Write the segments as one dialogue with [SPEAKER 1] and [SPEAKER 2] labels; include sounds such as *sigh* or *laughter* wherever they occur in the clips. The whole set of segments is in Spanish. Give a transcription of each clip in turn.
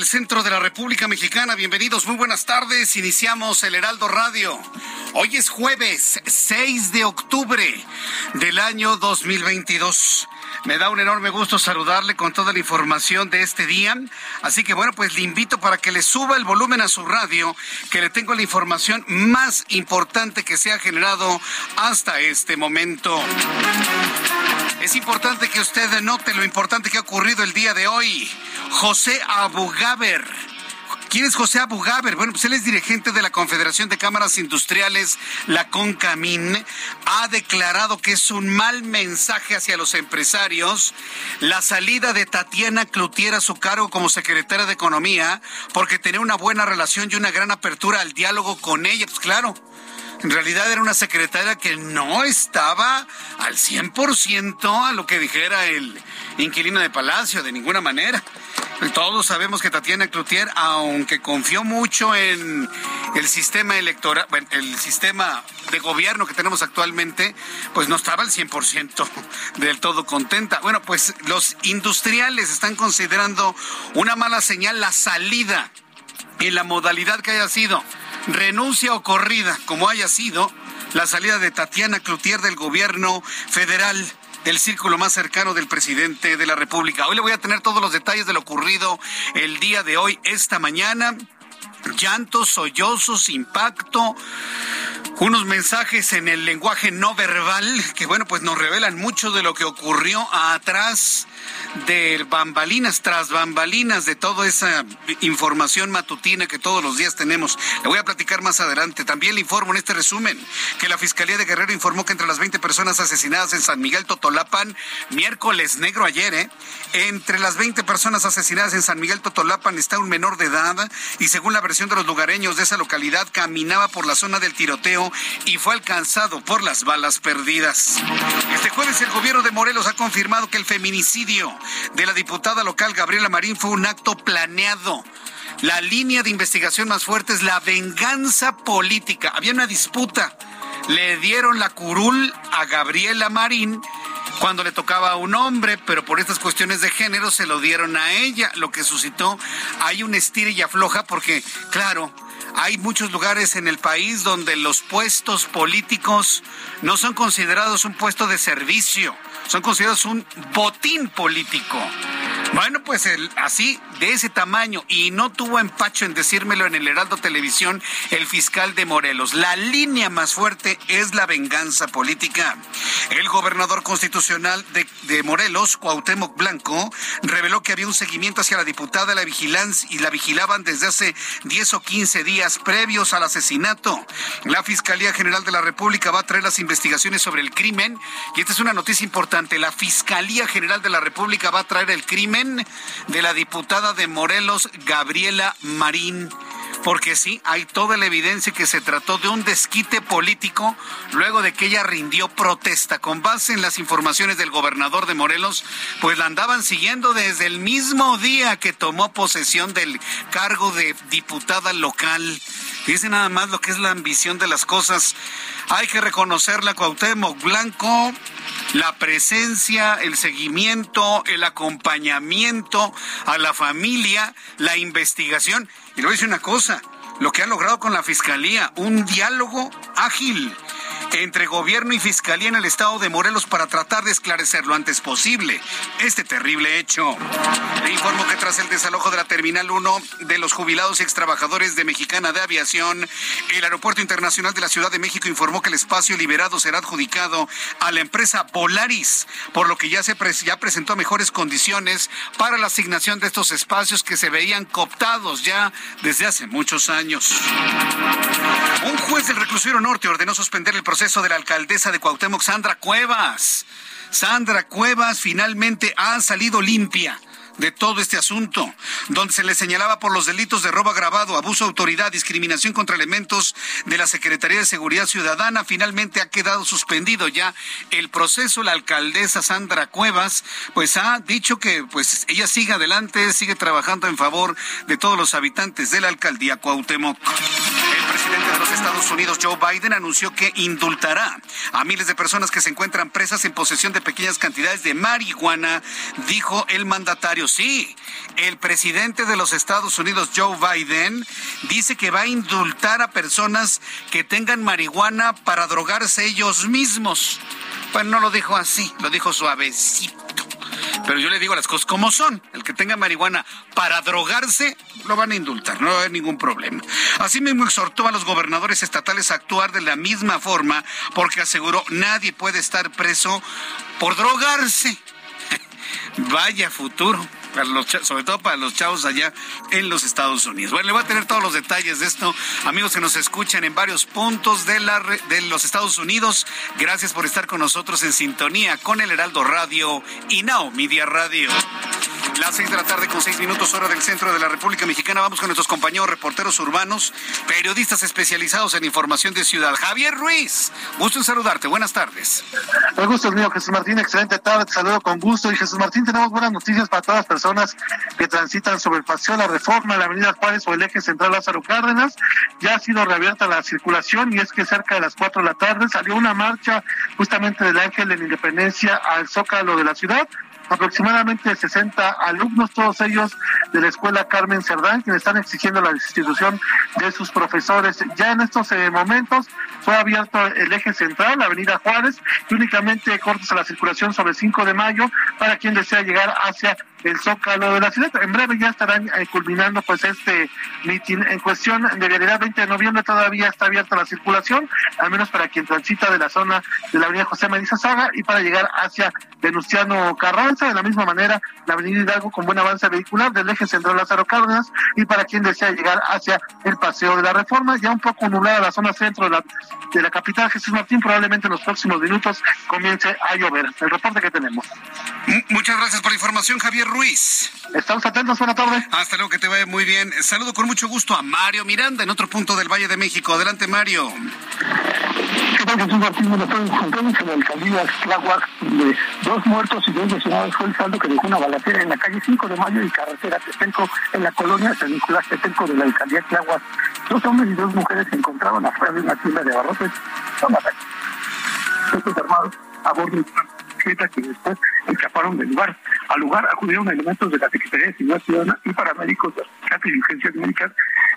[SPEAKER 1] Del centro de la República Mexicana. Bienvenidos, muy buenas tardes. Iniciamos el Heraldo Radio. Hoy es jueves 6 de octubre del año 2022. Me da un enorme gusto saludarle con toda la información de este día. Así que bueno, pues le invito para que le suba el volumen a su radio, que le tengo la información más importante que se ha generado hasta este momento. Es importante que usted note lo importante que ha ocurrido el día de hoy. José Abugaber. ¿Quién es José Abugaber? Bueno, pues él es dirigente de la Confederación de Cámaras Industriales, la CONCAMIN. Ha declarado que es un mal mensaje hacia los empresarios la salida de Tatiana Cloutier a su cargo como secretaria de Economía, porque tenía una buena relación y una gran apertura al diálogo con ella. Pues claro, en realidad era una secretaria que no estaba al 100% a lo que dijera el inquilino de Palacio, de ninguna manera. Todos sabemos que Tatiana Cloutier, aunque confió mucho en el sistema electoral, bueno, el sistema de gobierno que tenemos actualmente, pues no estaba al 100% del todo contenta. Bueno, pues los industriales están considerando una mala señal la salida en la modalidad que haya sido renuncia o corrida, como haya sido la salida de Tatiana Cloutier del gobierno federal del círculo más cercano del presidente de la República. Hoy le voy a tener todos los detalles de lo ocurrido el día de hoy, esta mañana. Llantos, sollozos, impacto, unos mensajes en el lenguaje no verbal que, bueno, pues nos revelan mucho de lo que ocurrió atrás de bambalinas tras bambalinas de toda esa información matutina que todos los días tenemos. Le voy a platicar más adelante. También le informo en este resumen que la Fiscalía de Guerrero informó que entre las 20 personas asesinadas en San Miguel Totolapan, miércoles negro ayer, ¿eh? entre las 20 personas asesinadas en San Miguel Totolapan está un menor de edad y según la versión de los lugareños de esa localidad caminaba por la zona del tiroteo y fue alcanzado por las balas perdidas. Este jueves el gobierno de Morelos ha confirmado que el feminicidio de la diputada local Gabriela Marín fue un acto planeado. La línea de investigación más fuerte es la venganza política. Había una disputa. Le dieron la curul a Gabriela Marín cuando le tocaba a un hombre, pero por estas cuestiones de género se lo dieron a ella, lo que suscitó hay un estira y afloja porque, claro, hay muchos lugares en el país donde los puestos políticos no son considerados un puesto de servicio, son considerados un botín político. Bueno, pues así, de ese tamaño, y no tuvo empacho en decírmelo en el Heraldo Televisión el fiscal de Morelos. La línea más fuerte es la venganza política. El gobernador constitucional de, de Morelos, Cuauhtémoc Blanco, reveló que había un seguimiento hacia la diputada la vigilancia y la vigilaban desde hace 10 o 15 días previos al asesinato. La Fiscalía General de la República va a traer las investigaciones sobre el crimen, y esta es una noticia importante. La Fiscalía General de la República va a traer el crimen de la diputada de Morelos, Gabriela Marín. Porque sí, hay toda la evidencia que se trató de un desquite político luego de que ella rindió protesta. Con base en las informaciones del gobernador de Morelos, pues la andaban siguiendo desde el mismo día que tomó posesión del cargo de diputada local. Dice nada más lo que es la ambición de las cosas. Hay que reconocerla, Cuauhtémoc Blanco, la presencia, el seguimiento, el acompañamiento a la familia, la investigación. Y le voy a decir una cosa, lo que ha logrado con la Fiscalía, un diálogo ágil entre gobierno y fiscalía en el estado de Morelos para tratar de esclarecer lo antes posible este terrible hecho. Le informo que tras el desalojo de la Terminal 1 de los jubilados y extrabajadores de Mexicana de Aviación, el Aeropuerto Internacional de la Ciudad de México informó que el espacio liberado será adjudicado a la empresa Polaris, por lo que ya se ya presentó mejores condiciones para la asignación de estos espacios que se veían cooptados ya desde hace muchos años. Un juez del reclusorio norte ordenó suspender el proceso de la alcaldesa de Cuauhtémoc, Sandra Cuevas. Sandra Cuevas finalmente ha salido limpia de todo este asunto, donde se le señalaba por los delitos de robo agravado, abuso de autoridad, discriminación contra elementos de la Secretaría de Seguridad Ciudadana. Finalmente ha quedado suspendido ya el proceso. La alcaldesa Sandra Cuevas, pues ha dicho que pues ella sigue adelante, sigue trabajando en favor de todos los habitantes de la alcaldía Cuauhtémoc. El presidente de los Estados Unidos, Joe Biden, anunció que indultará a miles de personas que se encuentran presas en posesión de pequeñas cantidades de marihuana, dijo el mandatario sí. El presidente de los Estados Unidos, Joe Biden, dice que va a indultar a personas que tengan marihuana para drogarse ellos mismos. Pues no lo dijo así, lo dijo suavecito. Pero yo le digo las cosas como son. El que tenga marihuana para drogarse, lo van a indultar, no haber ningún problema. Asimismo, exhortó a los gobernadores estatales a actuar de la misma forma porque aseguró nadie puede estar preso por drogarse. Vaya futuro sobre todo para los chavos allá en los Estados Unidos. Bueno, le voy a tener todos los detalles de esto, amigos que nos escuchan en varios puntos de, la, de los Estados Unidos. Gracias por estar con nosotros en sintonía con el Heraldo Radio y Now Media Radio. Las seis de la tarde con seis minutos hora del centro de la República Mexicana. Vamos con nuestros compañeros reporteros urbanos, periodistas especializados en información de ciudad. Javier Ruiz, gusto en saludarte. Buenas tardes.
[SPEAKER 2] El gusto es mío, Jesús Martín. Excelente tarde. Te saludo con gusto. Y Jesús Martín, tenemos buenas noticias para todas las personas que transitan sobre el paseo La Reforma, la Avenida Juárez o el eje central Lázaro Cárdenas. Ya ha sido reabierta la circulación y es que cerca de las cuatro de la tarde salió una marcha justamente del Ángel de la Independencia al Zócalo de la ciudad aproximadamente 60 alumnos, todos ellos de la escuela Carmen Cerdán, quienes están exigiendo la destitución de sus profesores. Ya en estos eh, momentos fue abierto el eje central, la avenida Juárez, y únicamente cortes a la circulación sobre 5 de mayo para quien desea llegar hacia el Zócalo de la ciudad. En breve ya estarán eh, culminando pues este mitin en cuestión de realidad 20 de noviembre todavía está abierta la circulación, al menos para quien transita de la zona de la avenida José María Saga y para llegar hacia Venustiano Carranza, de la misma manera la avenida Hidalgo con buen avance vehicular del eje central Lázaro Cárdenas y para quien desea llegar hacia el Paseo de la Reforma, ya un poco nublada la zona centro de la, de la capital Jesús Martín, probablemente en los próximos minutos comience a llover. El reporte que tenemos.
[SPEAKER 1] Muchas gracias por la información, Javier Ruiz.
[SPEAKER 2] Estamos atentos, buena tarde.
[SPEAKER 1] Hasta luego, que te vaya muy bien. Saludo con mucho gusto a Mario Miranda en otro punto del Valle de México. Adelante, Mario.
[SPEAKER 3] ¿Qué tal, Jesús Martín? Tardes. en la alcaldía Tláhuac, de dos muertos y dos lesionados fue el saldo que dejó una balacera en la calle 5 de Mayo y carretera Tetenco en la colonia San Nicolás Tetenco de la alcaldía Tláhuac. Dos hombres y dos mujeres se encontraban afuera de una tienda de abarrotes. Son ataques. Estos armados a bordo que después escaparon del lugar. Al lugar acudieron elementos de la Secretaría de Seguridad Ciudadana y paramédicos de las y urgencias médicas,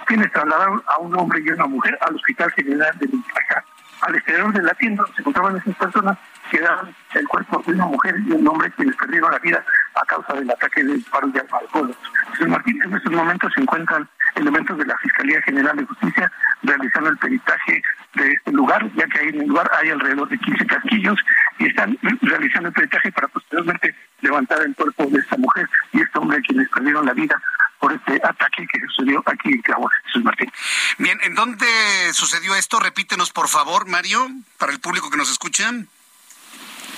[SPEAKER 3] quienes trasladaron a un hombre y una mujer al Hospital General de Lupaca. Al exterior de la tienda se encontraban esas personas, quedaron el cuerpo de una mujer y un hombre quienes perdieron la vida a causa del ataque del paro de Almadragolos. Señor Martín, en estos momentos se encuentran elementos de la Fiscalía General de Justicia realizando el peritaje de este lugar, ya que ahí en el lugar hay alrededor de 15 casquillos y están realizando el peritaje para posteriormente levantar el cuerpo de esta mujer y este hombre quienes perdieron la vida por este ataque que sucedió aquí en Cabo Jesús Martín.
[SPEAKER 1] Bien, ¿en dónde sucedió esto? Repítenos, por favor, Mario, para el público que nos escucha.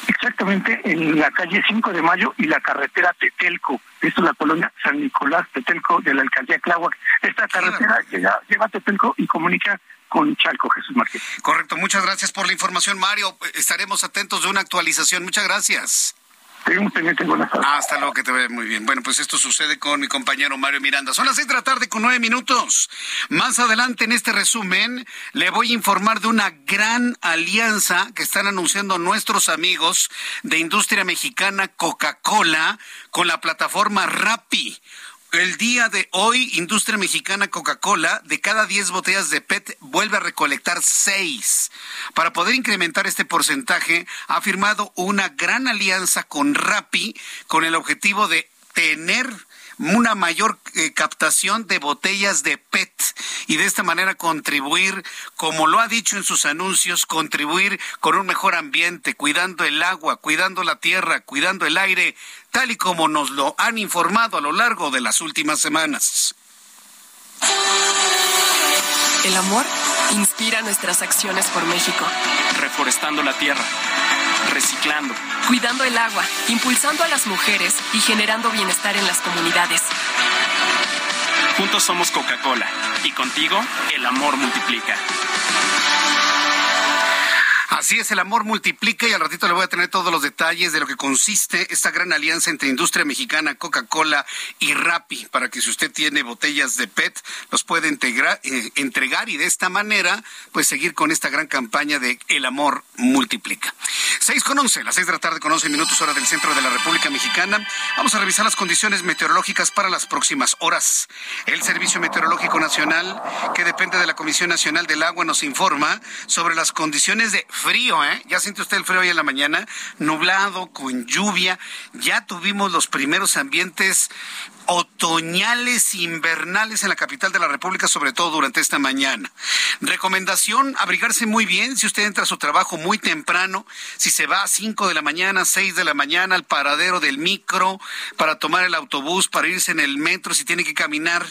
[SPEAKER 3] exactamente en la calle 5 de Mayo y la carretera Tetelco. Esto es la colonia San Nicolás Tetelco de la alcaldía Cláhuac. Esta carretera llega, llega a Tetelco y comunica con Chalco, Jesús Martín.
[SPEAKER 1] Correcto, muchas gracias por la información, Mario. Estaremos atentos de una actualización. Muchas gracias.
[SPEAKER 3] Hasta
[SPEAKER 1] luego, que te vea muy bien. Bueno, pues esto sucede con mi compañero Mario Miranda. Son las seis de la tarde con nueve minutos. Más adelante en este resumen le voy a informar de una gran alianza que están anunciando nuestros amigos de industria mexicana Coca-Cola con la plataforma Rappi. El día de hoy, Industria Mexicana Coca-Cola, de cada 10 botellas de PET, vuelve a recolectar 6. Para poder incrementar este porcentaje, ha firmado una gran alianza con Rappi con el objetivo de tener una mayor eh, captación de botellas de PET y de esta manera contribuir, como lo ha dicho en sus anuncios, contribuir con un mejor ambiente, cuidando el agua, cuidando la tierra, cuidando el aire, tal y como nos lo han informado a lo largo de las últimas semanas.
[SPEAKER 4] El amor inspira nuestras acciones por México, reforestando la tierra reciclando, cuidando el agua, impulsando a las mujeres y generando bienestar en las comunidades.
[SPEAKER 5] Juntos somos Coca-Cola y contigo el amor multiplica.
[SPEAKER 1] Así es, el amor multiplica y al ratito le voy a tener todos los detalles de lo que consiste esta gran alianza entre industria mexicana, Coca-Cola y Rappi, para que si usted tiene botellas de PET, los puede integrar, eh, entregar y de esta manera, pues seguir con esta gran campaña de El amor multiplica. Seis con once, las seis de la tarde con once minutos hora del centro de la República Mexicana. Vamos a revisar las condiciones meteorológicas para las próximas horas. El Servicio Meteorológico Nacional, que depende de la Comisión Nacional del Agua, nos informa sobre las condiciones de frío, ¿eh? Ya siente usted el frío hoy en la mañana, nublado, con lluvia. Ya tuvimos los primeros ambientes otoñales invernales en la capital de la República, sobre todo durante esta mañana. Recomendación, abrigarse muy bien si usted entra a su trabajo muy temprano, si se va a 5 de la mañana, 6 de la mañana al paradero del micro para tomar el autobús, para irse en el metro, si tiene que caminar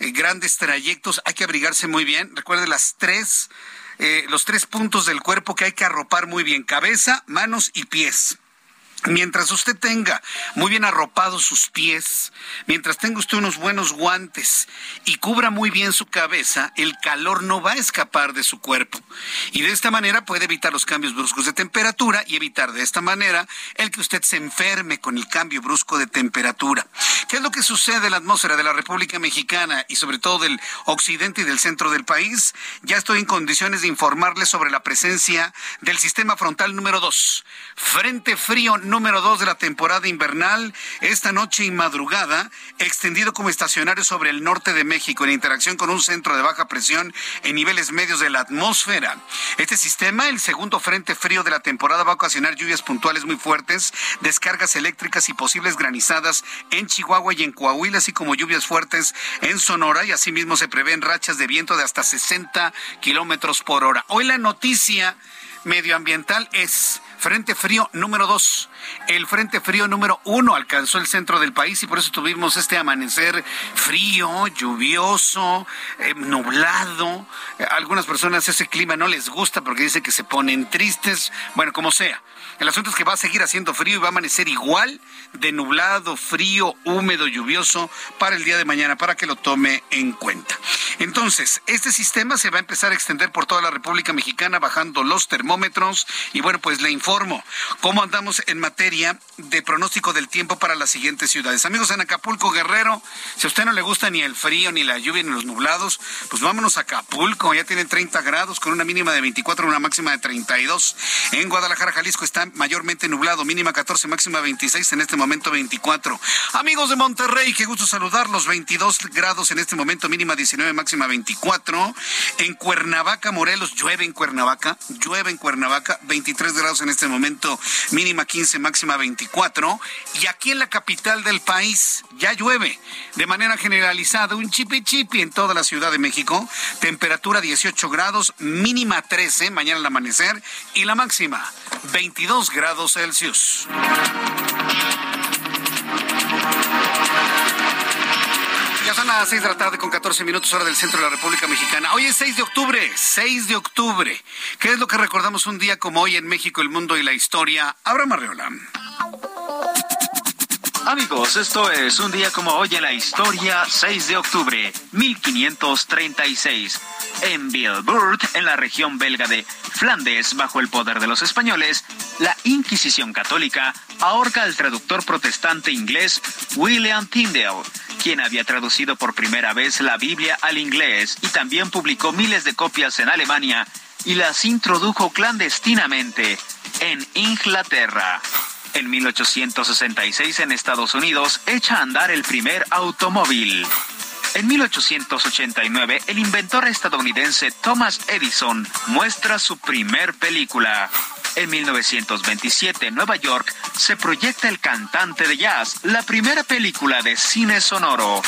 [SPEAKER 1] eh, grandes trayectos, hay que abrigarse muy bien. Recuerde las tres eh, los tres puntos del cuerpo que hay que arropar muy bien, cabeza, manos y pies. Mientras usted tenga muy bien arropados sus pies, mientras tenga usted unos buenos guantes y cubra muy bien su cabeza, el calor no va a escapar de su cuerpo. Y de esta manera puede evitar los cambios bruscos de temperatura y evitar de esta manera el que usted se enferme con el cambio brusco de temperatura. ¿Qué es lo que sucede en la atmósfera de la República Mexicana y sobre todo del occidente y del centro del país? Ya estoy en condiciones de informarles sobre la presencia del sistema frontal número 2. Frente frío número 2 de la temporada invernal, esta noche y madrugada, extendido como estacionario sobre el norte de México en interacción con un centro de baja presión en niveles medios de la atmósfera. Este sistema, el segundo frente frío de la temporada, va a ocasionar lluvias puntuales muy fuertes, descargas eléctricas y posibles granizadas en Chihuahua y en Coahuila, así como lluvias fuertes en Sonora y asimismo se prevén rachas de viento de hasta 60 kilómetros por hora. Hoy la noticia medioambiental es Frente frío número dos. El frente frío número uno alcanzó el centro del país y por eso tuvimos este amanecer frío, lluvioso, eh, nublado. algunas personas ese clima no les gusta porque dice que se ponen tristes. Bueno, como sea. El asunto es que va a seguir haciendo frío y va a amanecer igual de nublado, frío, húmedo, lluvioso para el día de mañana, para que lo tome en cuenta. Entonces, este sistema se va a empezar a extender por toda la República Mexicana, bajando los termómetros. Y bueno, pues le informo cómo andamos en materia de pronóstico del tiempo para las siguientes ciudades. Amigos en Acapulco, Guerrero, si a usted no le gusta ni el frío, ni la lluvia, ni los nublados, pues vámonos a Acapulco. Ya tienen 30 grados con una mínima de 24, una máxima de 32. En Guadalajara, Jalisco está mayormente nublado, mínima 14, máxima 26, en este momento 24. Amigos de Monterrey, qué gusto saludarlos, 22 grados en este momento, mínima 19, máxima 24. En Cuernavaca, Morelos, llueve en Cuernavaca, llueve en Cuernavaca, 23 grados en este momento, mínima 15, máxima 24. Y aquí en la capital del país, ya llueve de manera generalizada, un chipi chipi en toda la Ciudad de México, temperatura 18 grados, mínima 13, mañana al amanecer, y la máxima 22 grados Celsius Son las 6 de la tarde con 14 minutos hora del centro de la República Mexicana. Hoy es 6 de octubre, 6 de octubre. ¿Qué es lo que recordamos un día como hoy en México, el mundo y la historia? Abraham Arreola.
[SPEAKER 6] Amigos, esto es un día como hoy en la historia, 6 de octubre, 1536. En Bilbourg, en la región belga de Flandes, bajo el poder de los españoles, la Inquisición católica ahorca al traductor protestante inglés William Tyndale, quien había traducido por primera vez la Biblia al inglés y también publicó miles de copias en Alemania y las introdujo clandestinamente en Inglaterra. En 1866 en Estados Unidos echa a andar el primer automóvil. En 1889, el inventor estadounidense Thomas Edison muestra su primer película. En 1927, en Nueva York, se proyecta El cantante de jazz, la primera película de cine sonoro.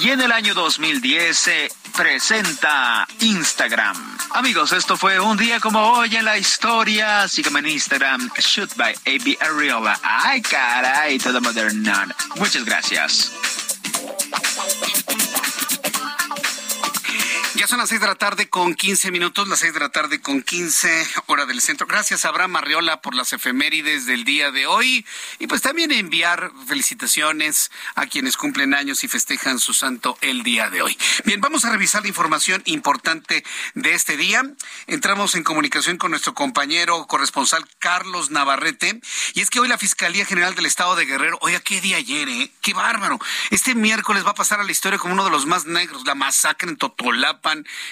[SPEAKER 6] Y en el año 2010 se presenta Instagram. Amigos, esto fue un día como hoy en la historia. Síganme en Instagram, shoot by AB Ariola. Ay, caray, todo moderno. Muchas gracias.
[SPEAKER 1] Son las seis de la tarde con 15 minutos, las seis de la tarde con 15 hora del centro. Gracias Abraham Arriola por las efemérides del día de hoy y pues también enviar felicitaciones a quienes cumplen años y festejan su santo el día de hoy. Bien, vamos a revisar la información importante de este día. Entramos en comunicación con nuestro compañero corresponsal Carlos Navarrete y es que hoy la Fiscalía General del Estado de Guerrero, oiga, qué día ayer, ¿eh? Qué bárbaro. Este miércoles va a pasar a la historia como uno de los más negros, la masacre en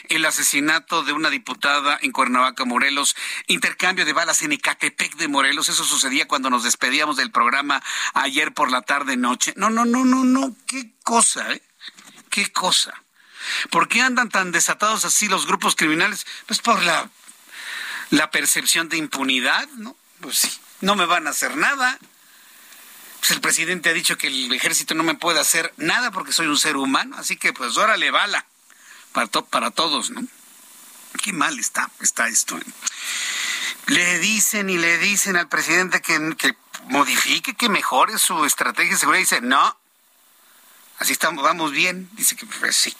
[SPEAKER 1] El asesinato de una diputada en Cuernavaca, Morelos, intercambio de balas en Ecatepec de Morelos. Eso sucedía cuando nos despedíamos del programa ayer por la tarde noche. No, no, no, no, no. Qué cosa, ¿eh? Qué cosa. ¿Por qué andan tan desatados así los grupos criminales? Pues por la, la percepción de impunidad, ¿no? Pues sí, no me van a hacer nada. Pues el presidente ha dicho que el ejército no me puede hacer nada porque soy un ser humano, así que pues órale, bala para, todos, ¿no? Qué mal está, está esto. ¿eh? Le dicen y le dicen al presidente que, que modifique, que mejore su estrategia de seguridad. Dice, no, así estamos, vamos bien. Dice que pues, sí.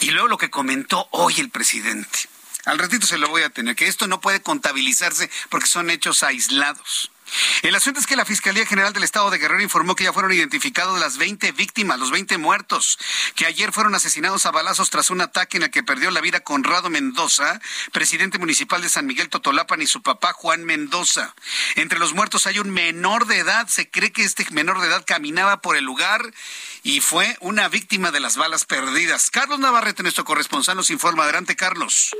[SPEAKER 1] Y luego lo que comentó hoy el presidente. Al ratito se lo voy a tener, que esto no puede contabilizarse porque son hechos aislados. El asunto es que la Fiscalía General del Estado de Guerrero informó que ya fueron identificados las 20 víctimas, los 20 muertos, que ayer fueron asesinados a balazos tras un ataque en el que perdió la vida Conrado Mendoza, presidente municipal de San Miguel Totolapan, y su papá Juan Mendoza. Entre los muertos hay un menor de edad. Se cree que este menor de edad caminaba por el lugar y fue una víctima de las balas perdidas. Carlos Navarrete, nuestro corresponsal, nos informa. Adelante, Carlos.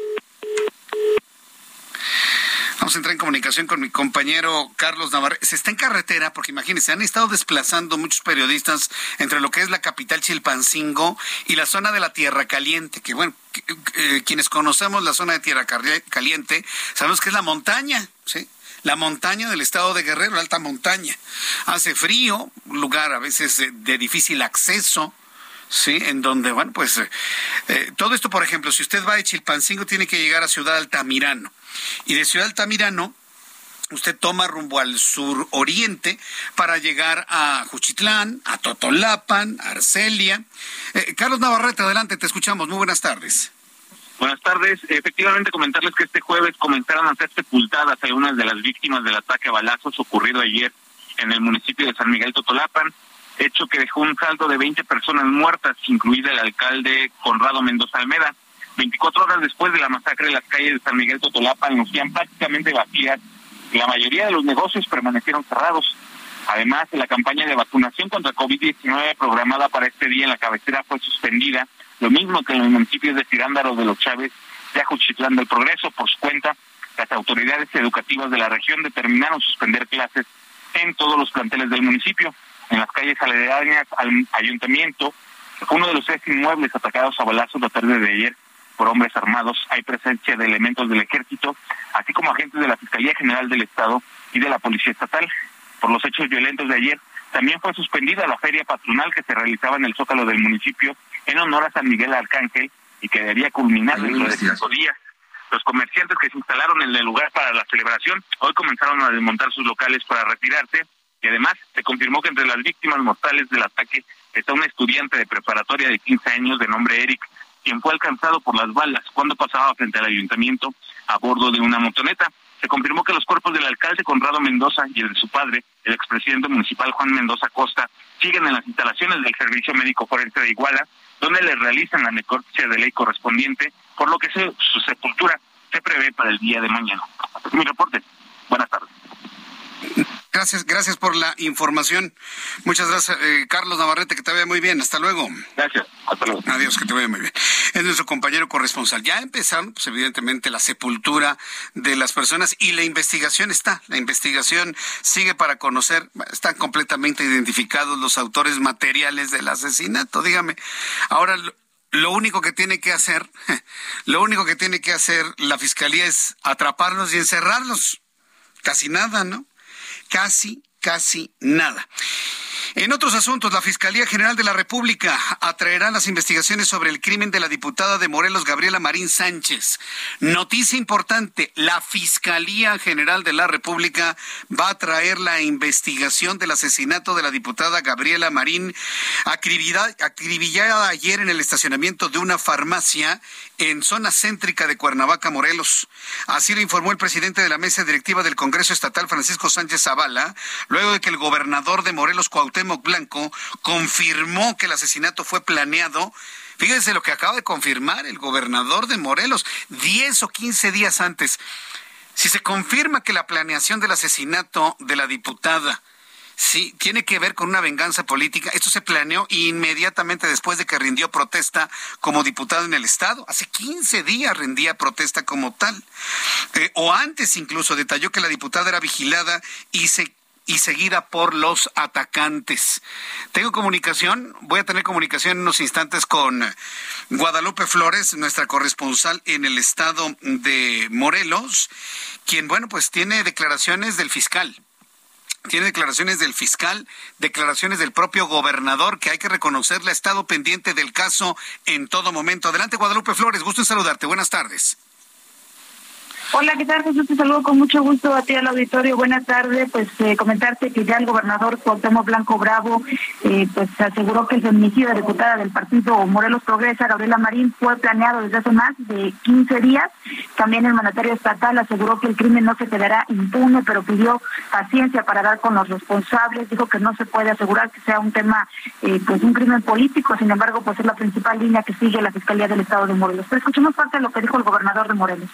[SPEAKER 1] Vamos a entrar en comunicación con mi compañero Carlos Navarre. Se está en carretera porque imagínense, han estado desplazando muchos periodistas entre lo que es la capital Chilpancingo y la zona de la Tierra Caliente, que bueno, eh, quienes conocemos la zona de Tierra Caliente sabemos que es la montaña, ¿sí? la montaña del estado de Guerrero, la alta montaña. Hace frío, lugar a veces de, difícil acceso, ¿sí? En donde, bueno, pues eh, eh, todo esto, por ejemplo, si usted va de Chilpancingo, tiene que llegar a Ciudad Altamirano. Y de Ciudad Altamirano, usted toma rumbo al sur oriente para llegar a Juchitlán, a Totolapan, a Arcelia. Eh, Carlos Navarrete, adelante, te escuchamos. Muy buenas tardes.
[SPEAKER 7] Buenas tardes. Efectivamente, comentarles que este jueves comenzaron a ser sepultadas algunas de las víctimas del ataque a balazos ocurrido ayer en el municipio de San Miguel Totolapan, hecho que dejó un saldo de 20 personas muertas, incluida el alcalde Conrado Mendoza Almeda. 24 horas después de la masacre, las calles de San Miguel Totolapan lucían prácticamente vacías y la mayoría de los negocios permanecieron cerrados. Además, la campaña de vacunación contra COVID-19 programada para este día en la cabecera fue suspendida, lo mismo que en los municipios de Cirándaro de los Chávez y Ajuchitlán del Progreso. Por su cuenta, las autoridades educativas de la región determinaron suspender clases en todos los planteles del municipio. En las calles aledañas al ayuntamiento, uno de los tres inmuebles atacados a balazos la tarde de ayer por hombres armados. Hay presencia de elementos del ejército, así como agentes de la Fiscalía General del Estado y de la Policía Estatal. Por los hechos violentos de ayer, también fue suspendida la feria patronal que se realizaba en el Zócalo del municipio en honor a San Miguel Arcángel y que debería culminar dentro de cinco días. Los comerciantes que se instalaron en el lugar para la celebración hoy comenzaron a desmontar sus locales para retirarse Y además se confirmó que entre las víctimas mortales del ataque está un estudiante de preparatoria de 15 años de nombre Eric, quien fue alcanzado por las balas cuando pasaba frente al ayuntamiento a bordo de una motoneta. Se confirmó que los cuerpos del alcalde Conrado Mendoza y el de su padre, el expresidente municipal Juan Mendoza Costa, siguen en las instalaciones del Servicio Médico Forense de Iguala, donde le realizan la necropsia de ley correspondiente, por lo que su sepultura se prevé para el día de mañana. Mi reporte. Buenas tardes.
[SPEAKER 1] Gracias, gracias por la información. Muchas gracias, eh, Carlos Navarrete, que te vaya muy bien. Hasta luego.
[SPEAKER 7] Gracias, hasta luego.
[SPEAKER 1] Adiós, que te vaya muy bien. Es nuestro compañero corresponsal. Ya empezaron, pues evidentemente, la sepultura de las personas y la investigación está. La investigación sigue para conocer, están completamente identificados los autores materiales del asesinato. Dígame, ahora lo único que tiene que hacer, *laughs* lo único que tiene que hacer la fiscalía es atraparlos y encerrarlos. Casi nada, ¿no? Casi, casi nada. En otros asuntos, la Fiscalía General de la República atraerá las investigaciones sobre el crimen de la diputada de Morelos, Gabriela Marín Sánchez. Noticia importante, la Fiscalía General de la República va a traer la investigación del asesinato de la diputada Gabriela Marín, acribillada ayer en el estacionamiento de una farmacia en zona céntrica de Cuernavaca, Morelos. Así lo informó el presidente de la mesa directiva del Congreso Estatal, Francisco Sánchez Zavala, luego de que el gobernador de Morelos, Cuauhtémoc Blanco, confirmó que el asesinato fue planeado. Fíjense lo que acaba de confirmar el gobernador de Morelos, 10 o 15 días antes. Si se confirma que la planeación del asesinato de la diputada Sí, tiene que ver con una venganza política. Esto se planeó inmediatamente después de que rindió protesta como diputado en el Estado. Hace 15 días rendía protesta como tal. Eh, o antes incluso detalló que la diputada era vigilada y se y seguida por los atacantes. Tengo comunicación, voy a tener comunicación en unos instantes con Guadalupe Flores, nuestra corresponsal en el estado de Morelos, quien, bueno, pues tiene declaraciones del fiscal tiene declaraciones del fiscal, declaraciones del propio gobernador, que hay que reconocerle ha estado pendiente del caso en todo momento. Adelante, Guadalupe Flores, gusto en saludarte. Buenas tardes.
[SPEAKER 8] Hola, ¿qué tal? Jesús, te saludo con mucho gusto a ti al auditorio. Buenas tardes. Pues eh, comentarte que ya el gobernador Cuauhtémoc Blanco Bravo eh, pues aseguró que el feminicidio de diputada del partido Morelos Progresa, Gabriela Marín, fue planeado desde hace más de 15 días. También el mandatario estatal aseguró que el crimen no se quedará impune, pero pidió paciencia para dar con los responsables. Dijo que no se puede asegurar que sea un tema, eh, pues un crimen político. Sin embargo, pues es la principal línea que sigue la Fiscalía del Estado de Morelos. Pero escuchemos parte de lo que dijo el gobernador de Morelos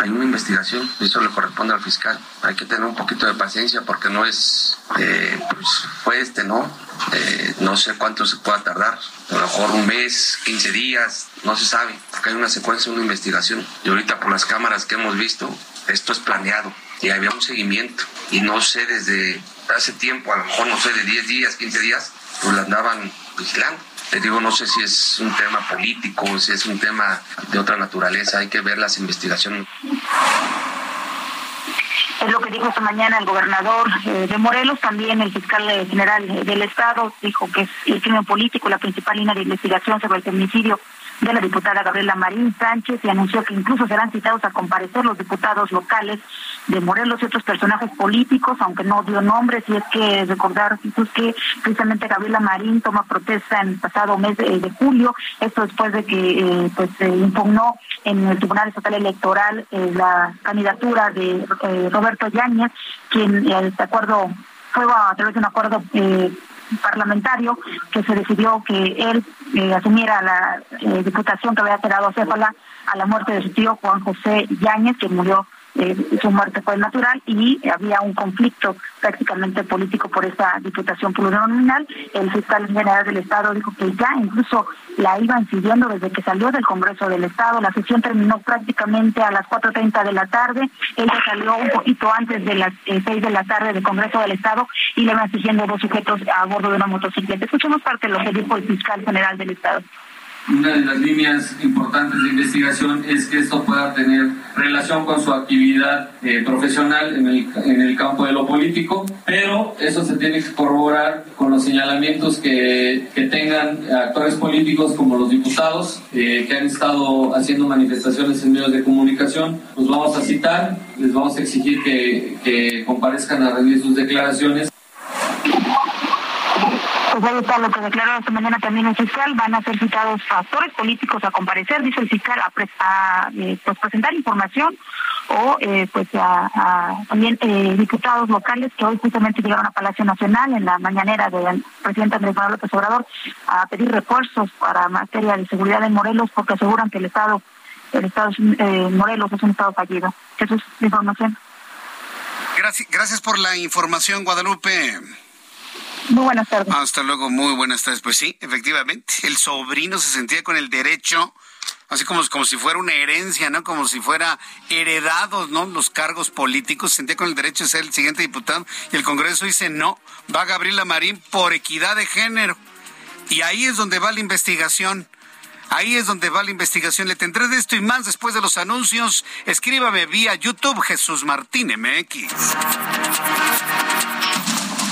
[SPEAKER 9] hay una investigación, eso le corresponde al fiscal. Hay que tener un poquito de paciencia porque no es, eh, pues fue este, ¿no? Eh, no sé cuánto se pueda tardar, a lo mejor un mes, 15 días, no se sabe, porque hay una secuencia, una investigación. Y ahorita por las cámaras que hemos visto, esto es planeado y había un seguimiento. Y no sé, desde hace tiempo, a lo mejor no sé, de 10 días, 15 días, pues la andaban vigilando. Te digo, no sé si es un tema político, si es un tema de otra naturaleza, hay que ver las investigaciones.
[SPEAKER 8] Es lo que dijo esta mañana el gobernador eh, de Morelos, también el fiscal eh, general del Estado dijo que es el crimen político la principal línea de investigación sobre el feminicidio de la diputada Gabriela Marín Sánchez y anunció que incluso serán citados a comparecer los diputados locales de Morelos y otros personajes políticos, aunque no dio nombres, y es que recordar que precisamente Gabriela Marín toma protesta en el pasado mes de, julio, esto después de que eh, pues se impugnó en el Tribunal Estatal Electoral eh, la candidatura de eh, Roberto Yáñez, quien de acuerdo fue a través de un acuerdo parlamentario que se decidió que él eh, asumiera la eh, diputación que había quedado Céfala a la muerte de su tío Juan José Yáñez, que murió eh, su muerte fue natural y había un conflicto prácticamente político por esa diputación plurinominal. El fiscal general del Estado dijo que ya incluso la iban siguiendo desde que salió del Congreso del Estado. La sesión terminó prácticamente a las 4.30 de la tarde. Ella salió un poquito antes de las eh, 6 de la tarde del Congreso del Estado y le van siguiendo dos sujetos a bordo de una motocicleta. Escuchemos parte de lo que dijo el fiscal general del Estado
[SPEAKER 10] una de las líneas importantes de investigación es que esto pueda tener relación con su actividad eh, profesional en el, en el campo de lo político, pero eso se tiene que corroborar con los señalamientos que, que tengan actores políticos como los diputados eh, que han estado haciendo manifestaciones en medios de comunicación. Los vamos a citar, les vamos a exigir que, que comparezcan a rendir sus declaraciones.
[SPEAKER 11] Pues ahí está lo que declaró esta mañana también el fiscal. Van a ser citados actores políticos a comparecer, dice el fiscal, a, eh, pues presentar información o eh, pues a, también eh, diputados locales que hoy justamente llegaron a Palacio Nacional en la mañanera del presidente Andrés Manuel López Obrador a pedir refuerzos para materia de seguridad en Morelos porque aseguran que el estado el estado eh, Morelos es un estado fallido. Esa es la información.
[SPEAKER 1] Gracias, gracias por la información, Guadalupe.
[SPEAKER 11] Muy buenas tardes.
[SPEAKER 1] Hasta luego, muy buenas tardes. Pues sí, efectivamente, el sobrino se sentía con el derecho así como, como si fuera una herencia, ¿no? Como si fuera heredados, ¿no? Los cargos políticos, sentía con el derecho de ser el siguiente diputado y el Congreso dice no, va Gabriela Marín por equidad de género. Y ahí es donde va la investigación. Ahí es donde va la investigación. Le tendré de esto y más después de los anuncios. Escríbame vía YouTube Jesús Martín MX.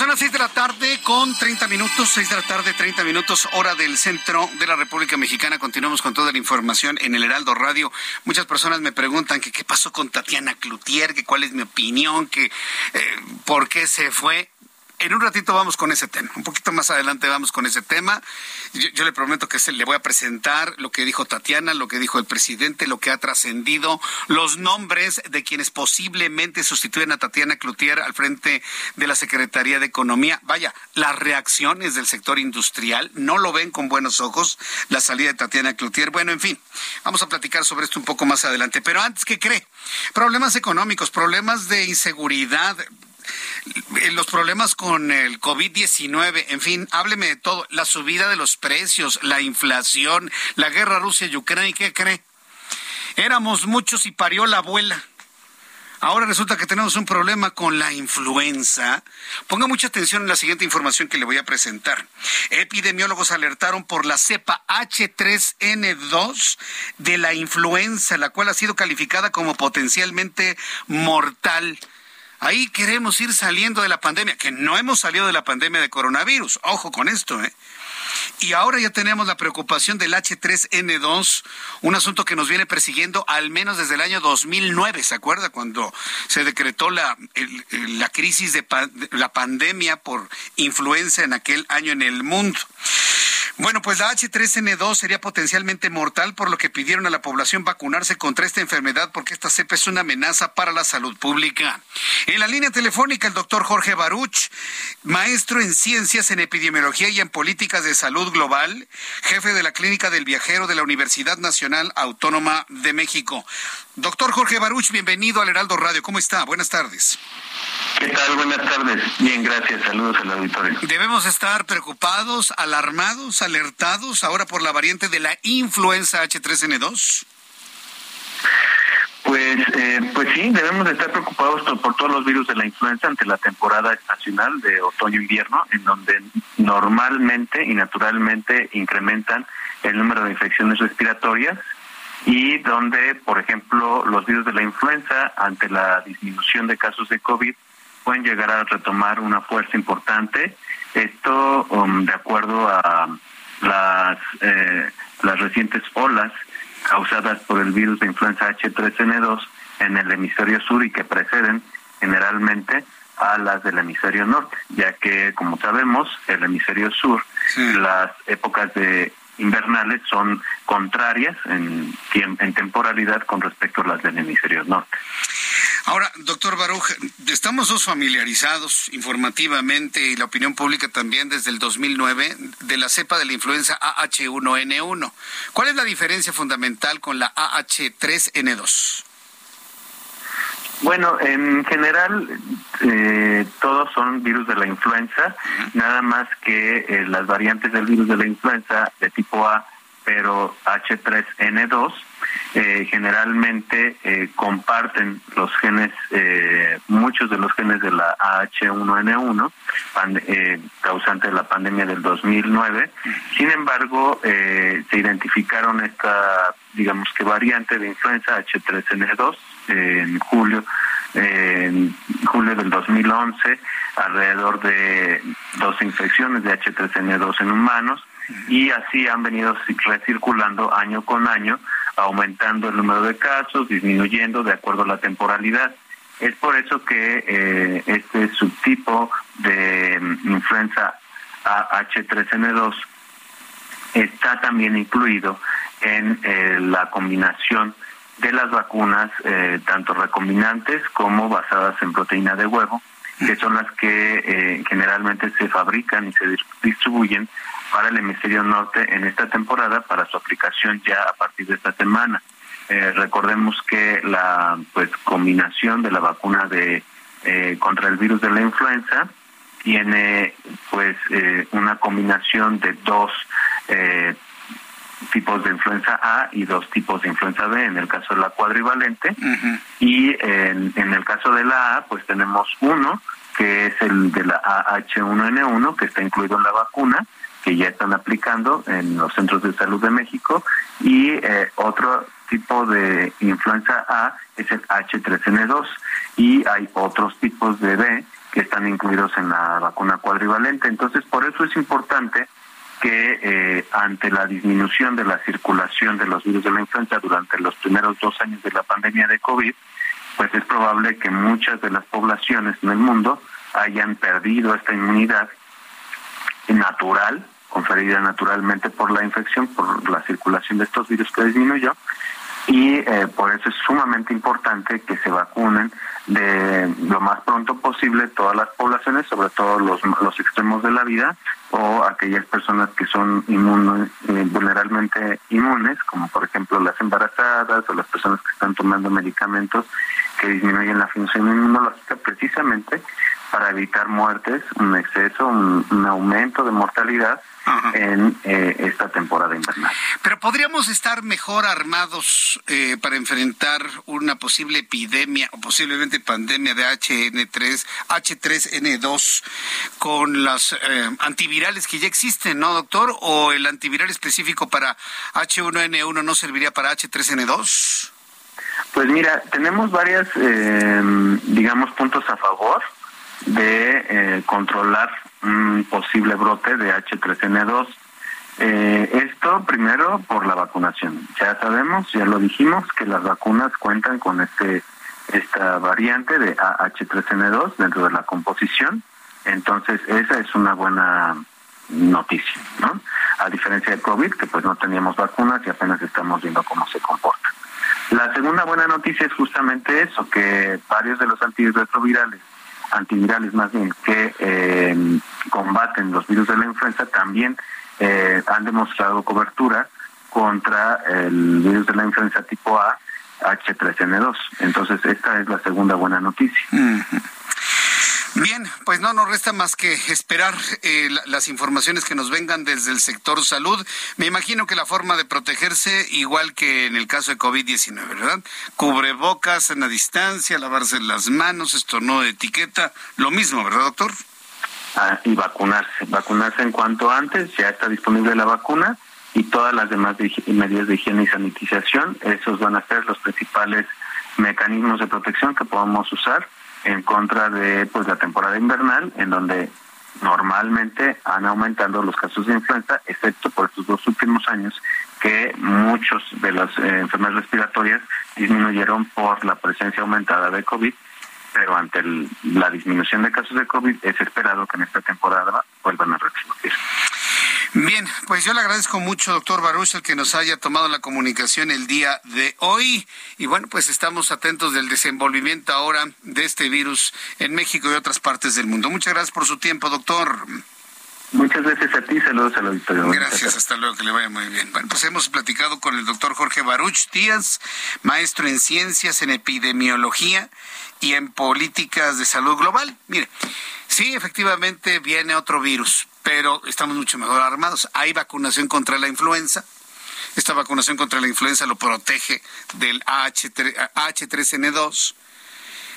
[SPEAKER 1] Son las seis de la tarde con 30 minutos, seis de la tarde, 30 minutos, hora del centro de la República Mexicana. Continuamos con toda la información en el Heraldo Radio. Muchas personas me preguntan que qué pasó con Tatiana Cloutier, que cuál es mi opinión, que eh, por qué se fue en un ratito vamos con ese tema. Un poquito más adelante vamos con ese tema. Yo, le prometo que se, le voy a presentar lo que dijo Tatiana, lo que dijo el presidente, lo que ha trascendido, los nombres de quienes posiblemente sustituyen a Tatiana Cloutier al frente de la Secretaría de Economía. Vaya, las reacciones del sector industrial no lo ven con buenos ojos, la salida de Tatiana Cloutier. Bueno, en fin, vamos a platicar sobre esto un poco más adelante. Pero antes, ¿qué cree? Problemas económicos, problemas de inseguridad los problemas con el COVID-19, en fin, hábleme de todo, la subida de los precios, la inflación, la guerra Rusia y Ucrania, ¿qué cree? Éramos muchos y parió la abuela. Ahora resulta que tenemos un problema con la influenza. Ponga mucha atención en la siguiente información que le voy a presentar. Epidemiólogos alertaron por la cepa H3N2 de la influenza, la cual ha sido calificada como potencialmente mortal. Ahí queremos ir saliendo de la pandemia, que no hemos salido de la pandemia de coronavirus. Ojo con esto, ¿eh? Y ahora ya tenemos la preocupación del H3N2, un asunto que nos viene persiguiendo al menos desde el año 2009, ¿se acuerda? Cuando se decretó la, la crisis de la pandemia por influenza en aquel año en el mundo. Bueno, pues la H3N2 sería potencialmente mortal, por lo que pidieron a la población vacunarse contra esta enfermedad porque esta cepa es una amenaza para la salud pública. En la línea telefónica, el doctor Jorge Baruch, maestro en ciencias, en epidemiología y en políticas de salud global, jefe de la Clínica del Viajero de la Universidad Nacional Autónoma de México. Doctor Jorge Baruch, bienvenido al Heraldo Radio. ¿Cómo está? Buenas tardes.
[SPEAKER 12] ¿Qué tal? Buenas tardes. Bien, gracias. Saludos al auditorio.
[SPEAKER 1] Debemos estar preocupados, alarmados, alertados ahora por la variante de la influenza H3N2.
[SPEAKER 12] Pues, eh, pues sí, debemos estar preocupados por todos los virus de la influenza ante la temporada estacional de otoño-invierno, en donde normalmente y naturalmente incrementan el número de infecciones respiratorias y donde, por ejemplo, los virus de la influenza, ante la disminución de casos de COVID, pueden llegar a retomar una fuerza importante. Esto um, de acuerdo a las, eh, las recientes olas causadas por el virus de influenza H3N2 en el hemisferio sur y que preceden generalmente a las del hemisferio norte, ya que, como sabemos, el hemisferio sur, las épocas de invernales son contrarias en, en temporalidad con respecto a las del hemisferio norte.
[SPEAKER 1] Ahora, doctor Baruch, estamos dos familiarizados informativamente y la opinión pública también desde el 2009 de la cepa de la influenza AH1N1. ¿Cuál es la diferencia fundamental con la AH3N2?
[SPEAKER 12] Bueno, en general eh, todos son virus de la influenza, nada más que eh, las variantes del virus de la influenza de tipo A, pero H3N2, eh, generalmente comparten los genes, muchos de los genes de la H1N1, causante de la pandemia del 2009. Sin embargo, se identificaron esta, digamos que variante de influenza H3N2 en julio en julio del 2011 alrededor de dos infecciones de H3N2 en humanos y así han venido recirculando año con año, aumentando el número de casos, disminuyendo de acuerdo a la temporalidad. Es por eso que eh, este subtipo de mm, influenza H3N2 está también incluido en eh, la combinación de las vacunas, eh, tanto recombinantes como basadas en proteína de huevo, que son las que eh, generalmente se fabrican y se distribuyen para el hemisferio norte en esta temporada para su aplicación ya a partir de esta semana. Eh, recordemos que la pues combinación de la vacuna de contra el virus de la influenza tiene pues una combinación de dos tipos de influenza A y dos tipos de influenza B en el caso de la cuadrivalente y en, en, el caso de la A pues tenemos uno que es el de la AH1N1 que está incluido en la vacuna que ya están aplicando en los centros de salud de México y eh, otro tipo de influenza A es el H3N2 y hay otros tipos de B que están incluidos en la vacuna cuadrivalente. Entonces, por eso es importante que eh, ante la disminución de la circulación de los virus de la influenza durante los primeros dos años de la pandemia de COVID, pues es probable que muchas de las poblaciones en el mundo hayan perdido esta inmunidad natural, conferida naturalmente por la infección, por la circulación de estos virus que disminuyó, y eh, por eso es sumamente importante que se vacunen de lo más pronto posible todas las poblaciones, sobre todo los, los extremos de la vida o aquellas personas que son inmunes, eh, vulnerablemente inmunes, como por ejemplo las embarazadas o las personas que están tomando medicamentos que disminuyen la función inmunológica precisamente para evitar muertes, un exceso, un aumento de mortalidad en eh, esta temporada invernal.
[SPEAKER 1] Pero podríamos estar mejor armados eh, para enfrentar una posible epidemia o posiblemente pandemia de HN3, H3N2 con las eh, antivirales que ya existen, ¿no, doctor? ¿O el antiviral específico para H1N1 no serviría para H3N2?
[SPEAKER 12] Pues mira, tenemos varias, digamos, puntos a favor de controlar un posible brote de H3N2. Eh, esto primero por la vacunación. Ya sabemos, ya lo dijimos, que las vacunas cuentan con este esta variante de H3N2 dentro de la composición. Entonces, esa es una buena noticia, ¿no? A diferencia de COVID, que pues no teníamos vacunas y apenas estamos viendo cómo se comporta. La segunda buena noticia es justamente eso, que varios de los antirretrovirales antivirales más bien que eh, combaten los virus de la influenza también eh, han demostrado cobertura contra el virus de la influenza tipo A, H3N2. Entonces, esta es la segunda buena noticia.
[SPEAKER 1] Bien, pues no nos resta más que esperar eh, las informaciones que nos vengan desde el sector salud. Me imagino que la forma de protegerse, igual que en el caso de COVID-19, ¿verdad? Cubrebocas en la distancia, lavarse las manos, esto no de etiqueta, lo mismo, ¿verdad, doctor?
[SPEAKER 12] Ah, y vacunarse, vacunarse en cuanto antes, ya está disponible la vacuna y todas las demás medidas de higiene y sanitización, esos van a ser los principales mecanismos de protección que podamos usar en contra de pues la temporada invernal en donde normalmente han aumentado los casos de influenza, excepto por estos dos últimos años que muchos de las eh, enfermedades respiratorias disminuyeron por la presencia aumentada de COVID, pero ante la disminución de casos de COVID es esperado que en esta temporada vuelvan a resurgir.
[SPEAKER 1] Bien, pues yo le agradezco mucho, doctor Baruch, el que nos haya tomado la comunicación el día de hoy. Y bueno, pues estamos atentos del desenvolvimiento ahora de este virus en México y otras partes del mundo. Muchas gracias por su tiempo, doctor.
[SPEAKER 12] Muchas gracias a ti, saludos a la auditorio.
[SPEAKER 1] Gracias, hasta luego, que le vaya muy bien. Bueno, pues hemos platicado con el doctor Jorge Baruch Díaz, maestro en ciencias, en epidemiología y en políticas de salud global. Mire, sí, efectivamente viene otro virus, pero estamos mucho mejor armados. Hay vacunación contra la influenza. Esta vacunación contra la influenza lo protege del H3N2,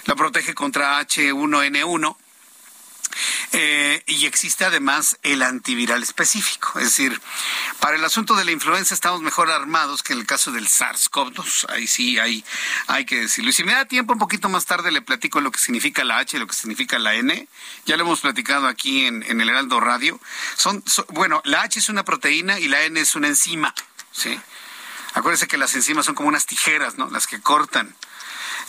[SPEAKER 1] la protege contra H1N1 eh, y existe además el antiviral específico. Es decir, para el asunto de la influenza estamos mejor armados que en el caso del SARS-CoV-2. Ahí sí hay, hay que decirlo. Y si me da tiempo, un poquito más tarde le platico lo que significa la H y lo que significa la N. Ya lo hemos platicado aquí en, el Heraldo Radio. Son, bueno, la H es una proteína y la N es una enzima. ¿sí? Acuérdense que las enzimas son como unas tijeras, ¿no? Las que cortan.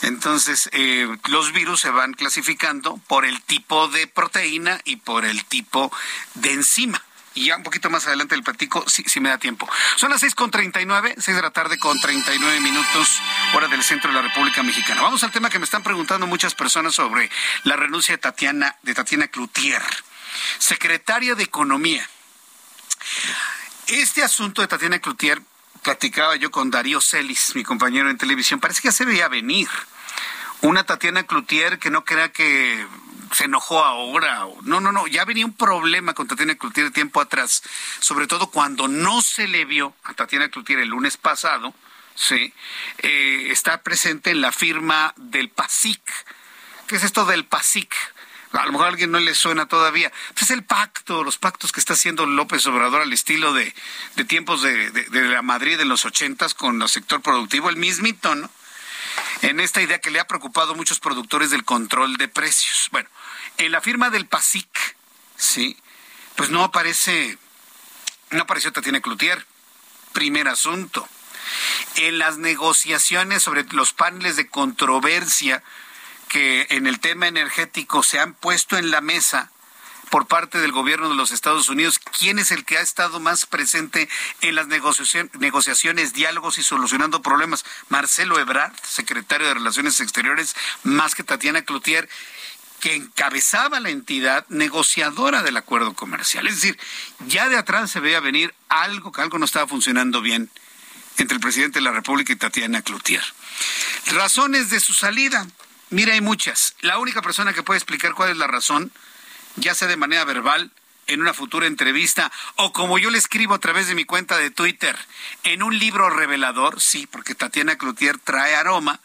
[SPEAKER 1] Entonces, eh, los virus se van clasificando por el tipo de proteína y por el tipo de enzima. Y ya un poquito más adelante el platico, si, si me da tiempo. Son las 6.39, 6 de la tarde con 39 minutos, hora del centro de la República Mexicana. Vamos al tema que me están preguntando muchas personas sobre la renuncia de Tatiana, de Tatiana Cloutier, secretaria de Economía. Este asunto de Tatiana Cloutier platicaba yo con Darío Celis, mi compañero en televisión, parece que se veía venir. Una Tatiana Cloutier que no crea que se enojó ahora. No, no, no, ya venía un problema con Tatiana Cloutier tiempo atrás, sobre todo cuando no se le vio a Tatiana Cloutier el lunes pasado, sí, eh, está presente en la firma del PASIC. ¿Qué es esto del PASIC? A lo mejor alguien no le suena todavía. Es el pacto, los pactos que está haciendo López Obrador al estilo de, tiempos de, la Madrid de los ochentas con el sector productivo, el mismito, ¿no? En esta idea que le ha preocupado a muchos productores del control de precios. Bueno, en la firma del PASIC, sí, pues no aparece, no apareció Tatiana Cloutier. Primer asunto. En las negociaciones sobre los paneles de controversia que en el tema energético se han puesto en la mesa por parte del gobierno de los Estados Unidos, ¿quién es el que ha estado más presente en las negociaciones, diálogos y solucionando problemas? Marcelo Ebrard, secretario de Relaciones Exteriores, más que Tatiana Cloutier, que encabezaba la entidad negociadora del acuerdo comercial. Es decir, ya de atrás se veía venir algo que algo no estaba funcionando bien entre el presidente de la República y Tatiana Cloutier. Razones de su salida. Mira, hay muchas. La única persona que puede explicar cuál es la razón, ya sea de manera verbal, en una futura entrevista, o como yo le escribo a través de mi cuenta de Twitter, en un libro revelador, sí, porque Tatiana Cloutier trae aroma